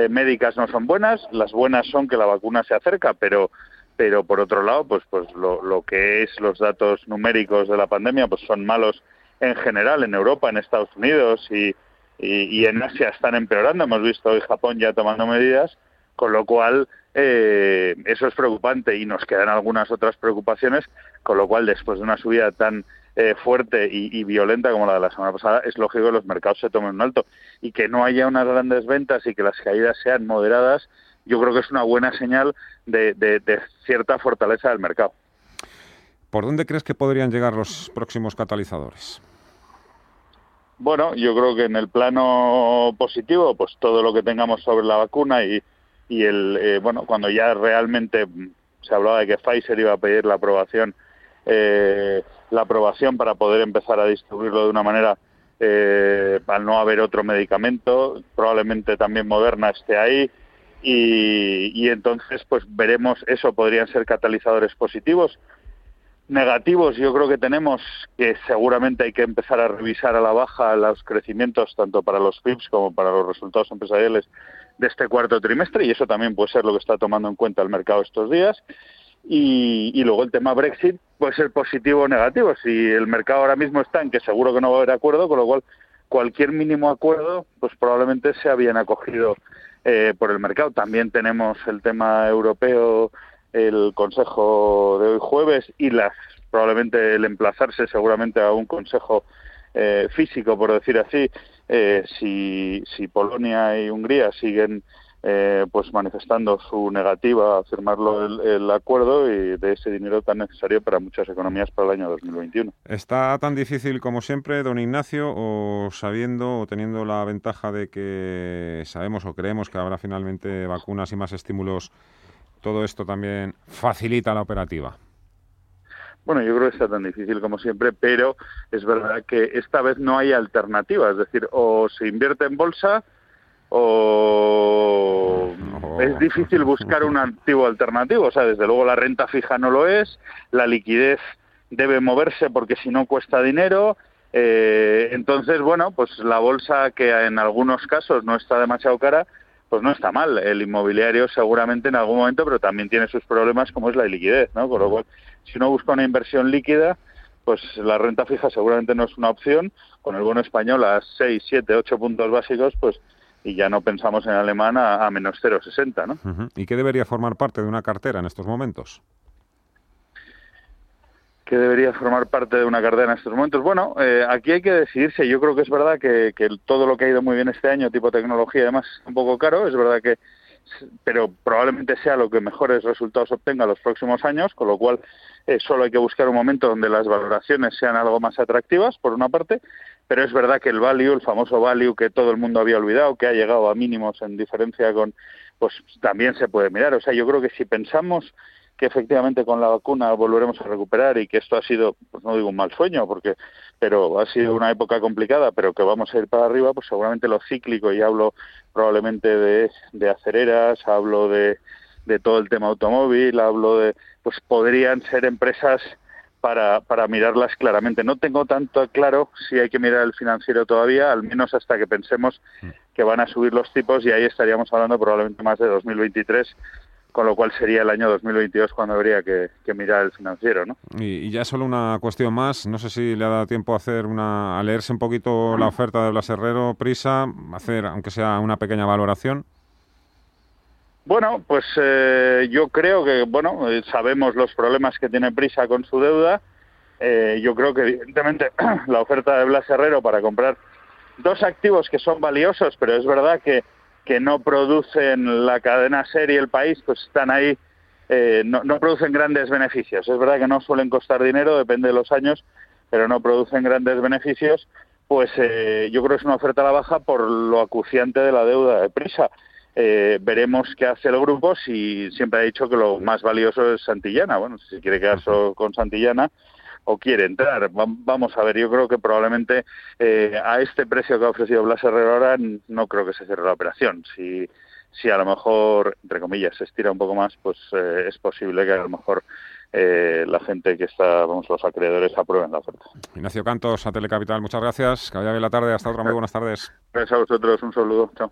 médicas no son buenas, las buenas son que la vacuna se acerca, pero pero por otro lado, pues pues lo, que es los datos numéricos de la pandemia, pues son malos en general en Europa, en Estados Unidos y, y, en Asia están empeorando. Hemos visto hoy Japón ya tomando medidas, con lo cual eh, eso es preocupante y nos quedan algunas otras preocupaciones, con lo cual después de una subida tan eh, fuerte y, violenta como la de la semana pasada, es lógico que los mercados se tomen un alto y que no haya unas grandes ventas y que las caídas sean moderadas. Yo creo que es una buena señal de, de cierta fortaleza del mercado. ¿Por dónde crees que podrían llegar los próximos catalizadores? Bueno, yo creo que en el plano positivo, pues todo lo que tengamos sobre la vacuna y, y el, eh, bueno, cuando ya realmente se hablaba de que Pfizer iba a pedir la aprobación, eh, la aprobación para poder empezar a distribuirlo de una manera eh, al no haber otro medicamento, probablemente también Moderna esté ahí y, entonces pues veremos eso podrían ser catalizadores positivos negativos yo creo que tenemos que seguramente hay que empezar a revisar a la baja los crecimientos tanto para los PIBs como para los resultados empresariales de este cuarto trimestre y eso también puede ser lo que está tomando en cuenta el mercado estos días. Y, y luego el tema Brexit puede ser positivo o negativo. Si el mercado ahora mismo está en que seguro que no va a haber acuerdo, con lo cual cualquier mínimo acuerdo pues probablemente sea bien acogido eh, por el mercado. También tenemos el tema europeo el consejo de hoy jueves y las probablemente el emplazarse seguramente a un consejo eh, físico, por decir así, eh, si, si Polonia y Hungría siguen eh, pues manifestando su negativa a firmarlo el, el, acuerdo y de ese dinero tan necesario para muchas economías para el año 2021. ¿Está tan difícil como siempre, don Ignacio, o sabiendo o teniendo la ventaja de que sabemos o creemos que habrá finalmente vacunas y más estímulos todo esto también facilita la operativa? Bueno, yo creo que está tan difícil como siempre, pero es verdad que esta vez no hay alternativa. Es decir, o se invierte en bolsa o es difícil buscar un activo alternativo. O sea, desde luego la renta fija no lo es, la liquidez debe moverse porque si no cuesta dinero. Eh, entonces, bueno, pues la bolsa que en algunos casos no está demasiado cara, pues no está mal. El inmobiliario seguramente en algún momento, pero también tiene sus problemas como es la liquidez, ¿no? Con lo cual, si uno busca una inversión líquida, pues la renta fija seguramente no es una opción. Con el bono español a 6, 7, 8 puntos básicos, pues y ya no pensamos en alemán a, menos 0,60, ¿no? ¿Y qué debería formar parte de una cartera en estos momentos? que debería formar parte de una cartera en estos momentos. Bueno, eh, aquí hay que decidirse. Yo creo que es verdad que, todo lo que ha ido muy bien este año, tipo tecnología y demás, es un poco caro. Es verdad que, pero probablemente sea lo que mejores resultados obtenga los próximos años, con lo cual eh, solo hay que buscar un momento donde las valoraciones sean algo más atractivas, por una parte. Pero es verdad que el value, el famoso value que todo el mundo había olvidado, que ha llegado a mínimos en diferencia con, pues también se puede mirar. O sea, yo creo que si pensamos que efectivamente con la vacuna volveremos a recuperar y que esto ha sido, pues no digo un mal sueño, porque, pero ha sido una época complicada, pero que vamos a ir para arriba, pues seguramente lo cíclico, y hablo probablemente de, de acereras, hablo de, de todo el tema automóvil, hablo de, pues podrían ser empresas para, para mirarlas claramente. No tengo tanto claro si hay que mirar el financiero todavía, al menos hasta que pensemos que van a subir los tipos y ahí estaríamos hablando probablemente más de 2023 con lo cual sería el año 2022 cuando habría que, mirar el financiero, ¿no? Y, ya solo una cuestión más, no sé si le ha dado tiempo a hacer una, a leerse un poquito la oferta de Blas Herrero, Prisa, hacer aunque sea una pequeña valoración. Bueno, pues eh, yo creo que, bueno, eh, sabemos los problemas que tiene Prisa con su deuda. Eh, yo creo que, evidentemente, la oferta de Blas Herrero para comprar dos activos que son valiosos, pero es verdad que que no producen la cadena serie el país, pues están ahí, eh, no, no, producen grandes beneficios. Es verdad que no suelen costar dinero, depende de los años, pero no producen grandes beneficios. Pues eh, yo creo que es una oferta a la baja por lo acuciante de la deuda de prisa. Eh, veremos qué hace el grupo si siempre ha dicho que lo más valioso es Santillana. Bueno, si quiere quedarse con Santillana, o quiere entrar. Vamos a ver, yo creo que probablemente eh, a este precio que ha ofrecido Blas Herrero ahora no creo que se cierre la operación. Si, si a lo mejor, entre comillas, se estira un poco más, pues eh, es posible que a lo mejor eh, la gente que está, vamos, los acreedores aprueben la oferta. Ignacio Cantos, a Telecapital, muchas gracias. Que vaya bien la tarde. Hasta otra. Muy buenas tardes. Gracias a vosotros. Un saludo. Chao.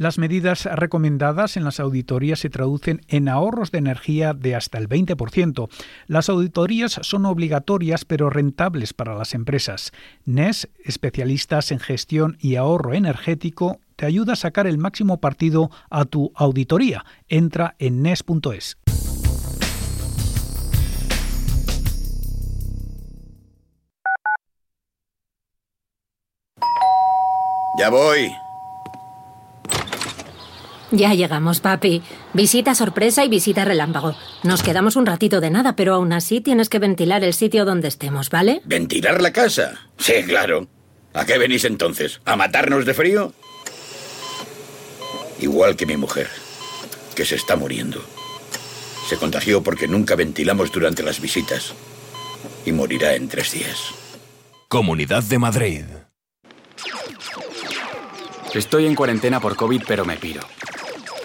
Las medidas recomendadas en las auditorías se traducen en ahorros de energía de hasta el 20%. Las auditorías son obligatorias pero rentables para las empresas. NES, especialistas en gestión y ahorro energético, te ayuda a sacar el máximo partido a tu auditoría. Entra en NES.es. Ya voy. Ya llegamos, papi. Visita sorpresa y visita relámpago. Nos quedamos un ratito de nada, pero aún así tienes que ventilar el sitio donde estemos, ¿vale? ¿Ventilar la casa? Sí, claro. ¿A qué venís entonces? ¿A matarnos de frío? Igual que mi mujer, que se está muriendo. Se contagió porque nunca ventilamos durante las visitas. Y morirá en tres días. Comunidad de Madrid. Estoy en cuarentena por COVID, pero me piro.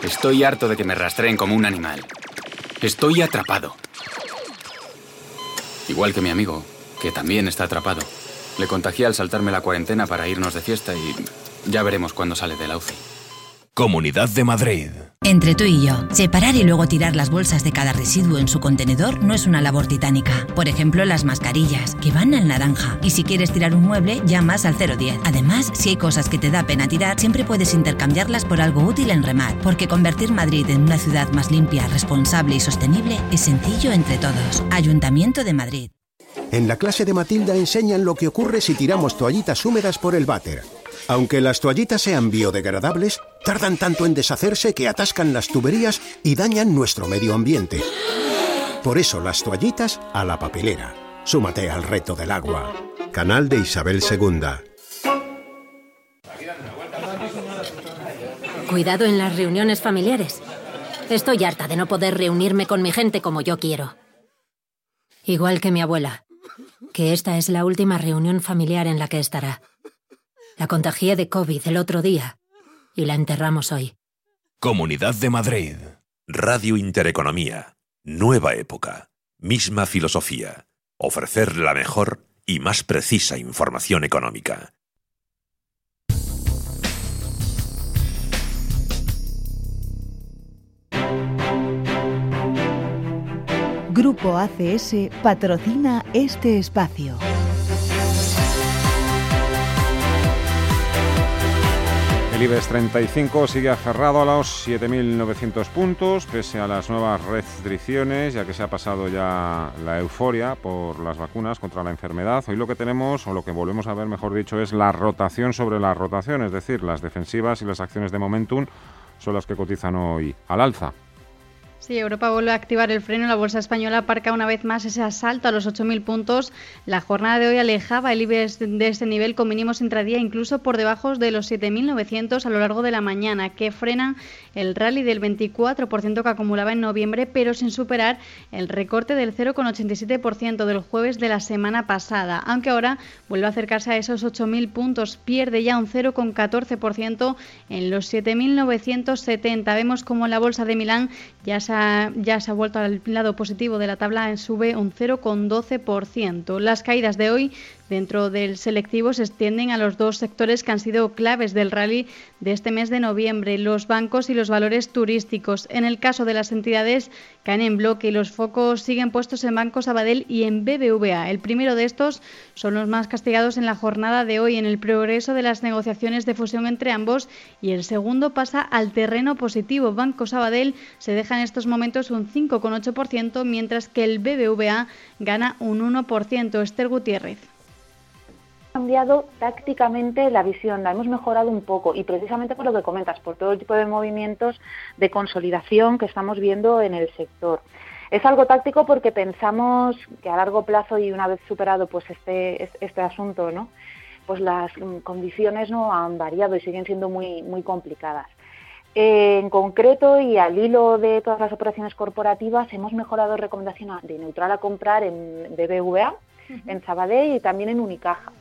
Estoy harto de que me rastreen como un animal. Estoy atrapado. Igual que mi amigo, que también está atrapado. Le contagié al saltarme la cuarentena para irnos de fiesta y ya veremos cuándo sale de la UCI. Comunidad de Madrid. Entre tú y yo, separar y luego tirar las bolsas de cada residuo en su contenedor no es una labor titánica. Por ejemplo, las mascarillas, que van al naranja. Y si quieres tirar un mueble, llamas al 010. Además, si hay cosas que te da pena tirar, siempre puedes intercambiarlas por algo útil en Remat. Porque convertir Madrid en una ciudad más limpia, responsable y sostenible es sencillo entre todos. Ayuntamiento de Madrid. En la clase de Matilda enseñan lo que ocurre si tiramos toallitas húmedas por el váter. Aunque las toallitas sean biodegradables, tardan tanto en deshacerse que atascan las tuberías y dañan nuestro medio ambiente. Por eso las toallitas a la papelera. Súmate al reto del agua. Canal de Isabel II. Cuidado en las reuniones familiares. Estoy harta de no poder reunirme con mi gente como yo quiero. Igual que mi abuela, que esta es la última reunión familiar en la que estará. La contagié de COVID el otro día y la enterramos hoy. Comunidad de Madrid. Radio Intereconomía. Nueva época. Misma filosofía. Ofrecer la mejor y más precisa información económica. Grupo ACS patrocina este espacio. El IBEX 35 sigue aferrado a los 7.900 puntos, pese a las nuevas restricciones, ya que se ha pasado ya la euforia por las vacunas contra la enfermedad. Hoy lo que tenemos, o lo que volvemos a ver, mejor dicho, es la rotación sobre la rotación, es decir, las defensivas y las acciones de momentum son las que cotizan hoy al alza. Sí, Europa vuelve a activar el freno. La bolsa española aparca una vez más ese asalto a los 8.000 puntos. La jornada de hoy alejaba el IBEX de ese nivel con mínimos intradía, incluso por debajo de los 7.900 a lo largo de la mañana, que frenan el rally del 24% que acumulaba en noviembre, pero sin superar el recorte del 0,87% del jueves de la semana pasada. Aunque ahora vuelve a acercarse a esos 8.000 puntos, pierde ya un 0,14% en los 7.970. Vemos como la bolsa de Milán ya se ya se ha vuelto al lado positivo de la tabla, sube un 0,12%. Las caídas de hoy dentro del selectivo se extienden a los dos sectores que han sido claves del rally de este mes de noviembre, los bancos y los valores turísticos. En el caso de las entidades, caen en bloque y los focos siguen puestos en Banco Sabadell y en BBVA. El primero de estos son los más castigados en la jornada de hoy en el progreso de las negociaciones de fusión entre ambos y el segundo pasa al terreno positivo. Banco Sabadell se deja en estos momentos un 5,8%, mientras que el BBVA gana un 1%. Esther Gutiérrez. Cambiado tácticamente la visión, la hemos mejorado un poco y precisamente por lo que comentas, por todo el tipo de movimientos de consolidación que estamos viendo en el sector. Es algo táctico porque pensamos que a largo plazo y una vez superado pues este, este asunto, ¿no? pues las condiciones no han variado y siguen siendo muy, muy complicadas. En concreto y al hilo de todas las operaciones corporativas hemos mejorado recomendación de neutral a comprar en BBVA, en Sabadell y también en Unicaja.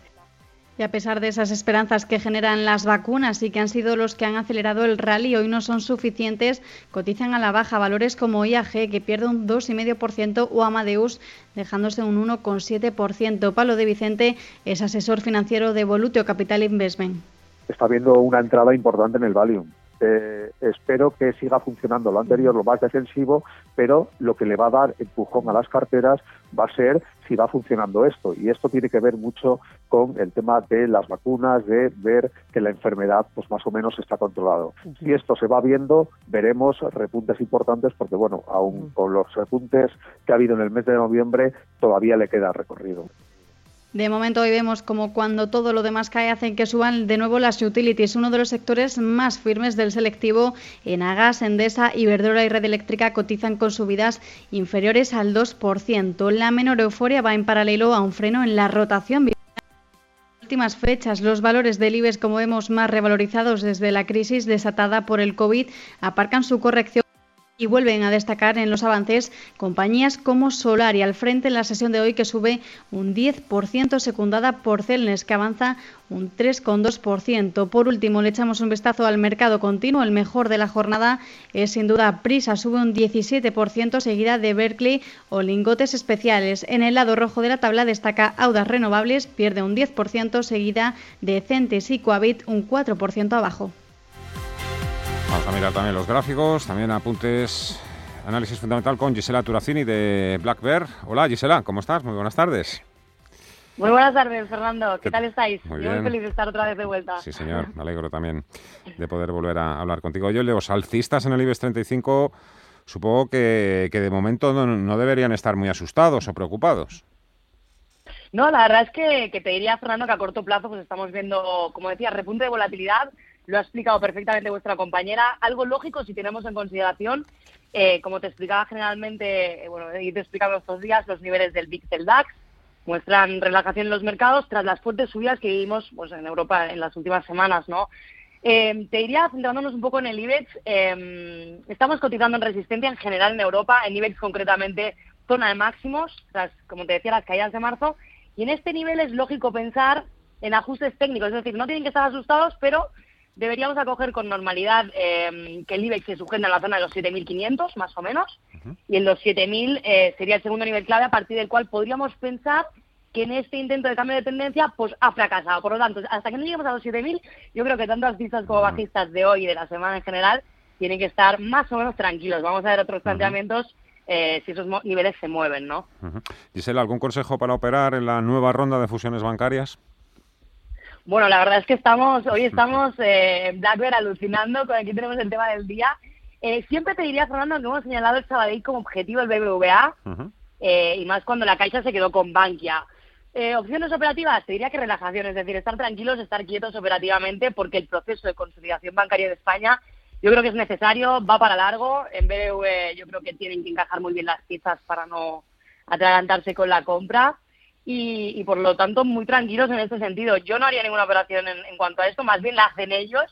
Y a pesar de esas esperanzas que generan las vacunas y que han sido los que han acelerado el rally, hoy no son suficientes, cotizan a la baja valores como IAG, que pierde un 2,5%, o Amadeus, dejándose un 1,7%. Palo de Vicente es asesor financiero de Voluteo Capital Investment. Está habiendo una entrada importante en el Valium eh, espero que siga funcionando lo anterior, lo más defensivo, pero lo que le va a dar empujón a las carteras va a ser si va funcionando esto. Y esto tiene que ver mucho con el tema de las vacunas, de ver que la enfermedad pues más o menos está controlado. Si esto se va viendo, veremos repuntes importantes porque, bueno, aún con los repuntes que ha habido en el mes de noviembre, todavía le queda recorrido. De momento hoy vemos como cuando todo lo demás cae hacen que suban de nuevo las utilities, uno de los sectores más firmes del selectivo. En Agas, Endesa, Iberdrola y Red Eléctrica cotizan con subidas inferiores al 2%. La menor euforia va en paralelo a un freno en la rotación últimas fechas, los valores del IBEX, como vemos, más revalorizados desde la crisis desatada por el COVID, aparcan su corrección y vuelven a destacar en los avances compañías como Solar y al frente en la sesión de hoy que sube un 10% secundada por Celnes que avanza un 3,2%. Por último, le echamos un vistazo al mercado continuo. El mejor de la jornada es sin duda Prisa, sube un 17% seguida de Berkeley o lingotes especiales. En el lado rojo de la tabla destaca Audas Renovables, pierde un 10% seguida de Centes y Coavit un 4% abajo. Vamos a mirar también los gráficos, también apuntes, análisis fundamental con Gisela Turacini de Black Bear. Hola Gisela, ¿cómo estás? Muy buenas tardes. Muy buenas tardes, Fernando. ¿Qué, tal estáis? Muy Yo bien. muy feliz de estar otra vez de vuelta. Sí, señor, me alegro también de poder volver a hablar contigo. Yo, los alcistas en el IBEX 35, supongo que, que de momento no, no, deberían estar muy asustados o preocupados. No, la verdad es que, que te diría, Fernando, que a corto plazo pues estamos viendo, como decía, repunte de volatilidad, lo ha explicado perfectamente vuestra compañera. Algo lógico si tenemos en consideración, eh, como te explicaba generalmente, eh, bueno, y te explicaba estos días, los niveles del VIX del DAX muestran relajación en los mercados tras las fuertes subidas que vivimos pues, en Europa en las últimas semanas, ¿no? Eh, te diría, centrándonos un poco en el IBEX, eh, estamos cotizando en resistencia en general en Europa, en IBEX concretamente zona de máximos, tras, como te decía, las caídas de marzo, y en este nivel es lógico pensar en ajustes técnicos, es decir, no tienen que estar asustados, pero deberíamos acoger con normalidad eh, que el IBEX se sujeta en la zona de los 7.500, más o menos, uh -huh. y en los 7.000 eh, sería el segundo nivel clave a partir del cual podríamos pensar que en este intento de cambio de tendencia pues ha fracasado. Por lo tanto, hasta que no lleguemos a los 7.000, yo creo que tanto alcistas como bajistas de hoy y de la semana en general tienen que estar más o menos tranquilos. Vamos a ver otros planteamientos uh -huh. eh, si esos niveles se mueven, ¿no? Gisela, ¿algún consejo para operar en la nueva ronda de fusiones bancarias? Bueno, la verdad es que estamos, hoy estamos eh, Blackbird alucinando, con aquí tenemos el tema del día. Eh, siempre te diría, Fernando, que hemos señalado el Sabadell como objetivo el BBVA, uh -huh. eh, y más cuando la Caixa se quedó con Bankia. Eh, opciones operativas, te diría que relajación, es decir, estar tranquilos, estar quietos operativamente, porque el proceso de consolidación bancaria de España yo creo que es necesario, va para largo. En BBV yo creo que tienen que encajar muy bien las piezas para no atragantarse con la compra. Y, y, por lo tanto muy tranquilos en este sentido. Yo no haría ninguna operación en, en, cuanto a esto, más bien la hacen ellos,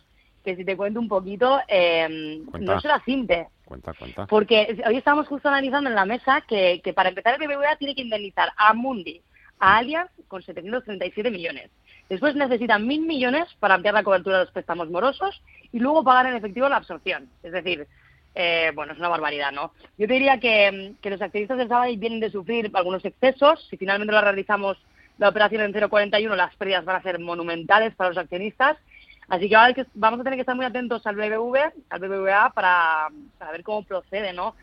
que si te cuento un poquito, eh, no será simple. Cuenta, cuenta. Porque hoy estamos justo analizando en la mesa que, que para empezar el BBVA tiene que indemnizar a Mundi, a Allianz, con 737 millones. Después necesitan mil millones para ampliar la cobertura de los préstamos morosos y luego pagar en efectivo la absorción. Es decir, eh, bueno, es una barbaridad, ¿no? Yo te diría que, que los accionistas del Sabadell vienen de sufrir algunos excesos. Si finalmente lo realizamos la operación en 0,41, las pérdidas van a ser monumentales para los accionistas. Así que ahora vamos a tener que estar muy atentos al BBV, al BBVA, para, para ver cómo procede, ¿no?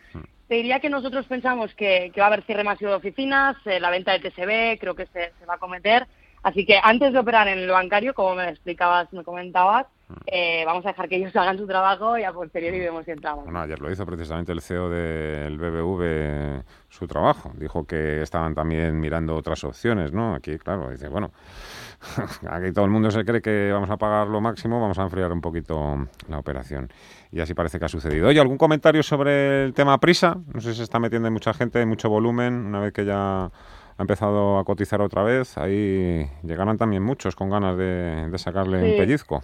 Te diría que nosotros pensamos que, que va a haber cierre masivo de oficinas, eh, la venta de TSB, creo que se, se va a cometer. Así que antes de operar en el bancario, como me explicabas, me comentabas, eh, vamos a dejar que ellos hagan su trabajo y a posteriori vemos si entramos. Bueno, ayer lo hizo precisamente el CEO del BBV su trabajo. Dijo que estaban también mirando otras opciones, ¿no? Aquí, claro, dice, bueno, aquí todo el mundo se cree que vamos a pagar lo máximo, vamos a enfriar un poquito la operación. Y así parece que ha sucedido. Oye, ¿algún comentario sobre el tema prisa? No sé si se está metiendo mucha gente, mucho volumen, una vez que ya ha empezado a cotizar otra vez, ahí llegarán también muchos con ganas de, sacarle un pellizco.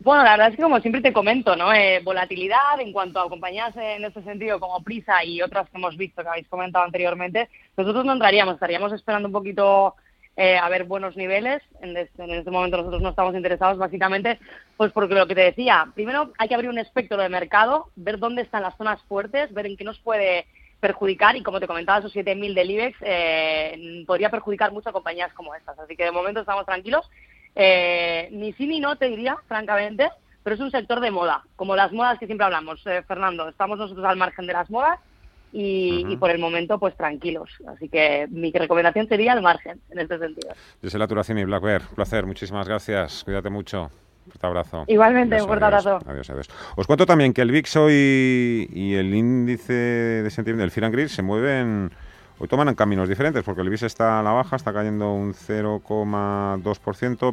Bueno, la verdad es que como siempre te comento, ¿no? Eh, volatilidad en cuanto a compañías en este sentido como Prisa y otras que hemos visto que habéis comentado anteriormente, nosotros no entraríamos, estaríamos esperando un poquito eh, a ver buenos niveles. En este, en momento nosotros no estamos interesados básicamente, pues porque lo que te decía, primero hay que abrir un espectro de mercado, ver dónde están las zonas fuertes, ver en qué nos puede perjudicar y como te comentaba, esos 7.000 del IBEX eh, podría perjudicar mucho a compañías como estas. Así que de momento estamos tranquilos eh, ni sí ni no, te diría, francamente, pero es un sector de moda, como las modas que siempre hablamos, eh, Fernando. Estamos nosotros al margen de las modas y, por el momento, pues tranquilos. Así que mi recomendación sería al margen, en este sentido. La Turación y Black Bear, placer, muchísimas gracias, cuídate mucho. Un abrazo. Igualmente, un fuerte abrazo. Adiós, adiós. Os cuento también que el VIX hoy y el índice de sentimiento del Fear se mueven Hoy toman caminos diferentes porque el BIS está a la baja, está cayendo un 0,2%,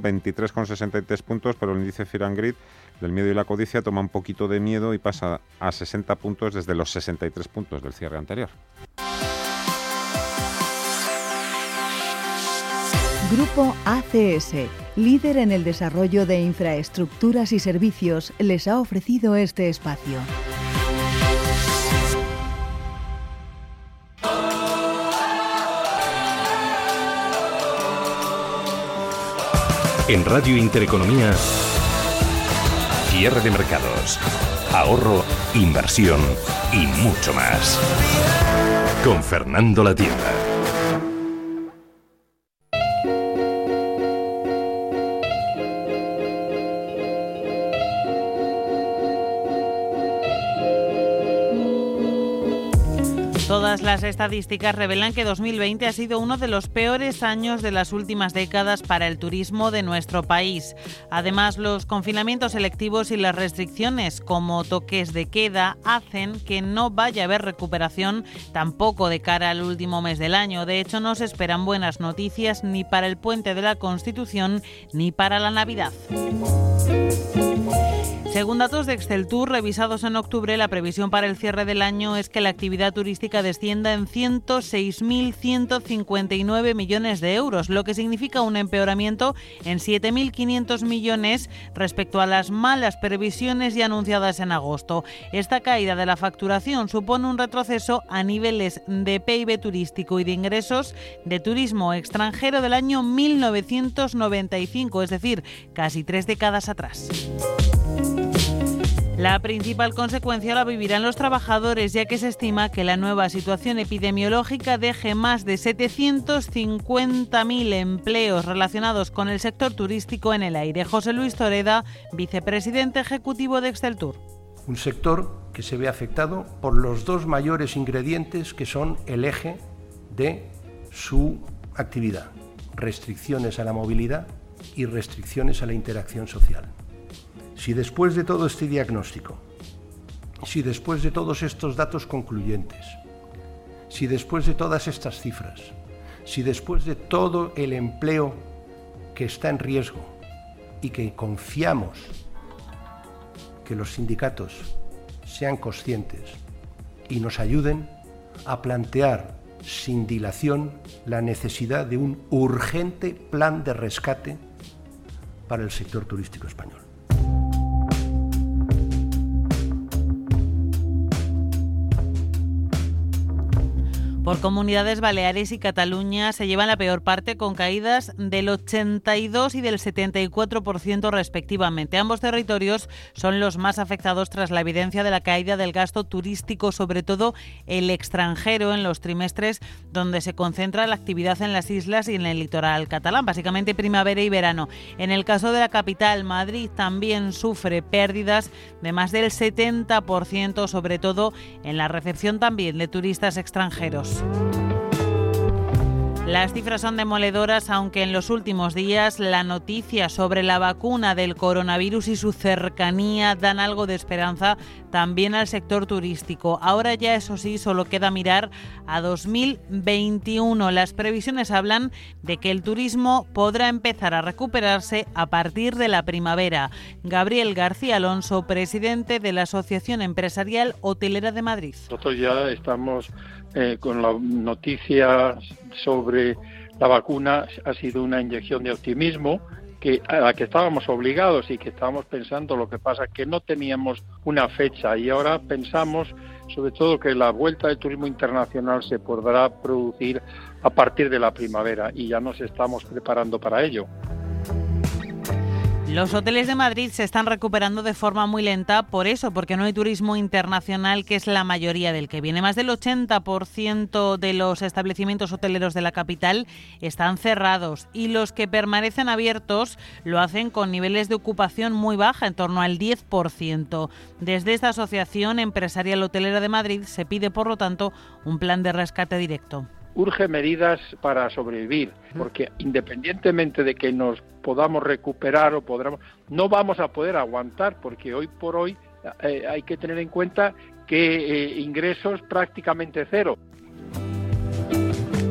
23,63 puntos, pero el índice Fear and del miedo y la codicia toma un poquito de miedo y pasa a 60 puntos desde los 63 puntos del cierre anterior. Grupo ACS, líder en el desarrollo de infraestructuras y servicios, les ha ofrecido este espacio. En Radio Intereconomía, cierre de mercados, ahorro, inversión y mucho más. Con Fernando La Tienda. Las estadísticas revelan que 2020 ha sido uno de los peores años de las últimas décadas para el turismo de nuestro país. Además, los confinamientos selectivos y las restricciones como toques de queda hacen que no vaya a haber recuperación tampoco de cara al último mes del año. De hecho, no se esperan buenas noticias ni para el puente de la Constitución ni para la Navidad. Según datos de Excel Tour revisados en octubre, la previsión para el cierre del año es que la actividad turística descienda en 106.159 millones de euros, lo que significa un empeoramiento en 7.500 millones respecto a las malas previsiones ya anunciadas en agosto. Esta caída de la facturación supone un retroceso a niveles de PIB turístico y de ingresos de turismo extranjero del año 1995, es decir, casi tres décadas atrás. La principal consecuencia la vivirán los trabajadores, ya que se estima que la nueva situación epidemiológica deje más de 750.000 empleos relacionados con el sector turístico en el aire. José Luis Toreda, vicepresidente ejecutivo de Exceltur. Un sector que se ve afectado por los dos mayores ingredientes que son el eje de su actividad, restricciones a la movilidad y restricciones a la interacción social. Si después de todo este diagnóstico, si después de todos estos datos concluyentes, si después de todas estas cifras, si después de todo el empleo que está en riesgo y que confiamos que los sindicatos sean conscientes y nos ayuden a plantear sin dilación la necesidad de un urgente plan de rescate para el sector turístico español. Por comunidades Baleares y Cataluña se llevan la peor parte con caídas del 82 y del 74% respectivamente. Ambos territorios son los más afectados tras la evidencia de la caída del gasto turístico, sobre todo el extranjero en los trimestres donde se concentra la actividad en las islas y en el litoral catalán, básicamente primavera y verano. En el caso de la capital, Madrid también sufre pérdidas de más del 70%, sobre todo en la recepción también de turistas extranjeros. Las cifras son demoledoras, aunque en los últimos días la noticia sobre la vacuna del coronavirus y su cercanía dan algo de esperanza también al sector turístico. Ahora ya, eso sí, solo queda mirar a 2021. Las previsiones hablan de que el turismo podrá empezar a recuperarse a partir de la primavera. Gabriel García Alonso, presidente de la Asociación Empresarial Hotelera de Madrid. Nosotros ya estamos eh, con la noticia sobre la vacuna ha sido una inyección de optimismo que a la que estábamos obligados y que estábamos pensando lo que pasa que no teníamos una fecha y ahora pensamos sobre todo que la vuelta del turismo internacional se podrá producir a partir de la primavera y ya nos estamos preparando para ello. Los hoteles de Madrid se están recuperando de forma muy lenta por eso, porque no hay turismo internacional, que es la mayoría del que viene. Más del 80% de los establecimientos hoteleros de la capital están cerrados y los que permanecen abiertos lo hacen con niveles de ocupación muy baja, en torno al 10%. Desde esta Asociación Empresarial Hotelera de Madrid se pide, por lo tanto, un plan de rescate directo urge medidas para sobrevivir, porque independientemente de que nos podamos recuperar o podamos, no vamos a poder aguantar, porque hoy por hoy eh, hay que tener en cuenta que eh, ingresos prácticamente cero.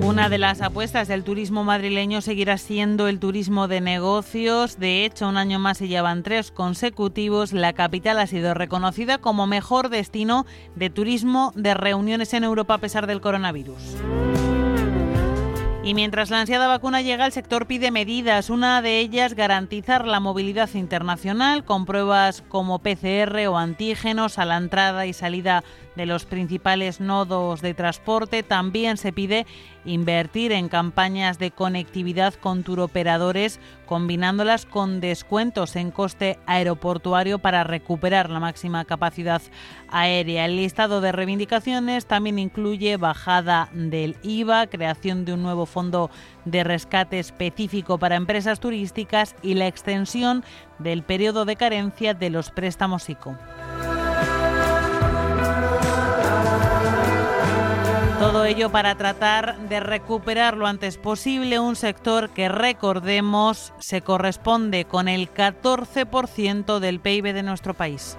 Una de las apuestas del turismo madrileño seguirá siendo el turismo de negocios. De hecho, un año más y ya van tres consecutivos. La capital ha sido reconocida como mejor destino de turismo de reuniones en Europa a pesar del coronavirus. Y mientras la ansiada vacuna llega, el sector pide medidas. Una de ellas, garantizar la movilidad internacional con pruebas como PCR o antígenos a la entrada y salida de los principales nodos de transporte. También se pide invertir en campañas de conectividad con turoperadores, combinándolas con descuentos en coste aeroportuario para recuperar la máxima capacidad aérea. El listado de reivindicaciones también incluye bajada del IVA, creación de un nuevo fondo de rescate específico para empresas turísticas y la extensión del periodo de carencia de los préstamos ICO. Todo ello para tratar de recuperar lo antes posible un sector que, recordemos, se corresponde con el 14% del PIB de nuestro país.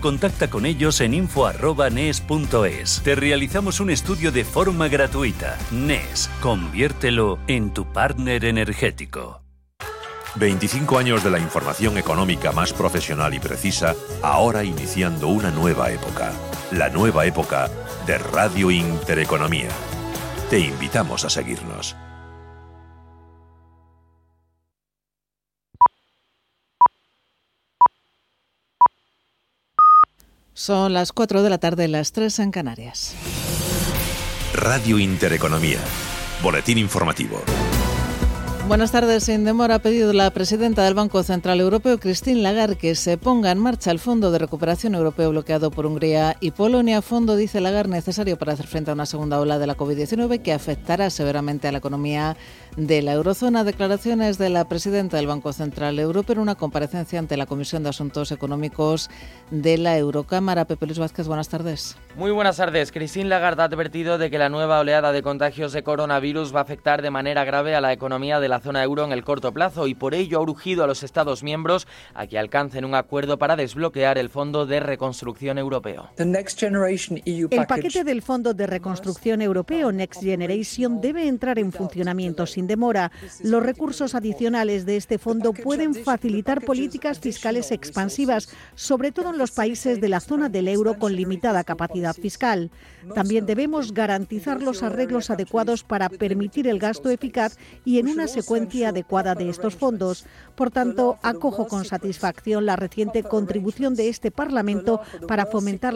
contacta con ellos en info.nes.es. Te realizamos un estudio de forma gratuita. NES, conviértelo en tu partner energético. 25 años de la información económica más profesional y precisa, ahora iniciando una nueva época. La nueva época de Radio Intereconomía. Te invitamos a seguirnos. Son las 4 de la tarde, las 3 en Canarias. Radio Intereconomía. Boletín informativo. Buenas tardes. Sin demora ha pedido la presidenta del Banco Central Europeo, Christine Lagarde, que se ponga en marcha el Fondo de Recuperación Europeo bloqueado por Hungría y Polonia. Fondo, dice Lagarde, necesario para hacer frente a una segunda ola de la COVID-19 que afectará severamente a la economía de la eurozona. Declaraciones de la presidenta del Banco Central Europeo en una comparecencia ante la Comisión de Asuntos Económicos de la Eurocámara. Pepe Luis Vázquez, buenas tardes. Muy buenas tardes. Christine Lagarde ha advertido de que la nueva oleada de contagios de coronavirus va a afectar de manera grave a la economía de la zona euro en el corto plazo y por ello ha urgido a los Estados miembros a que alcancen un acuerdo para desbloquear el Fondo de Reconstrucción Europeo. El paquete del Fondo de Reconstrucción Europeo Next Generation debe entrar en funcionamiento sin demora. Los recursos adicionales de este fondo pueden facilitar políticas fiscales expansivas, sobre todo en los países de la zona del euro con limitada capacidad fiscal. También debemos garantizar los arreglos adecuados para permitir el gasto eficaz y en una secuencia adecuada de estos fondos. Por tanto, acojo con satisfacción la reciente contribución de este Parlamento para fomentar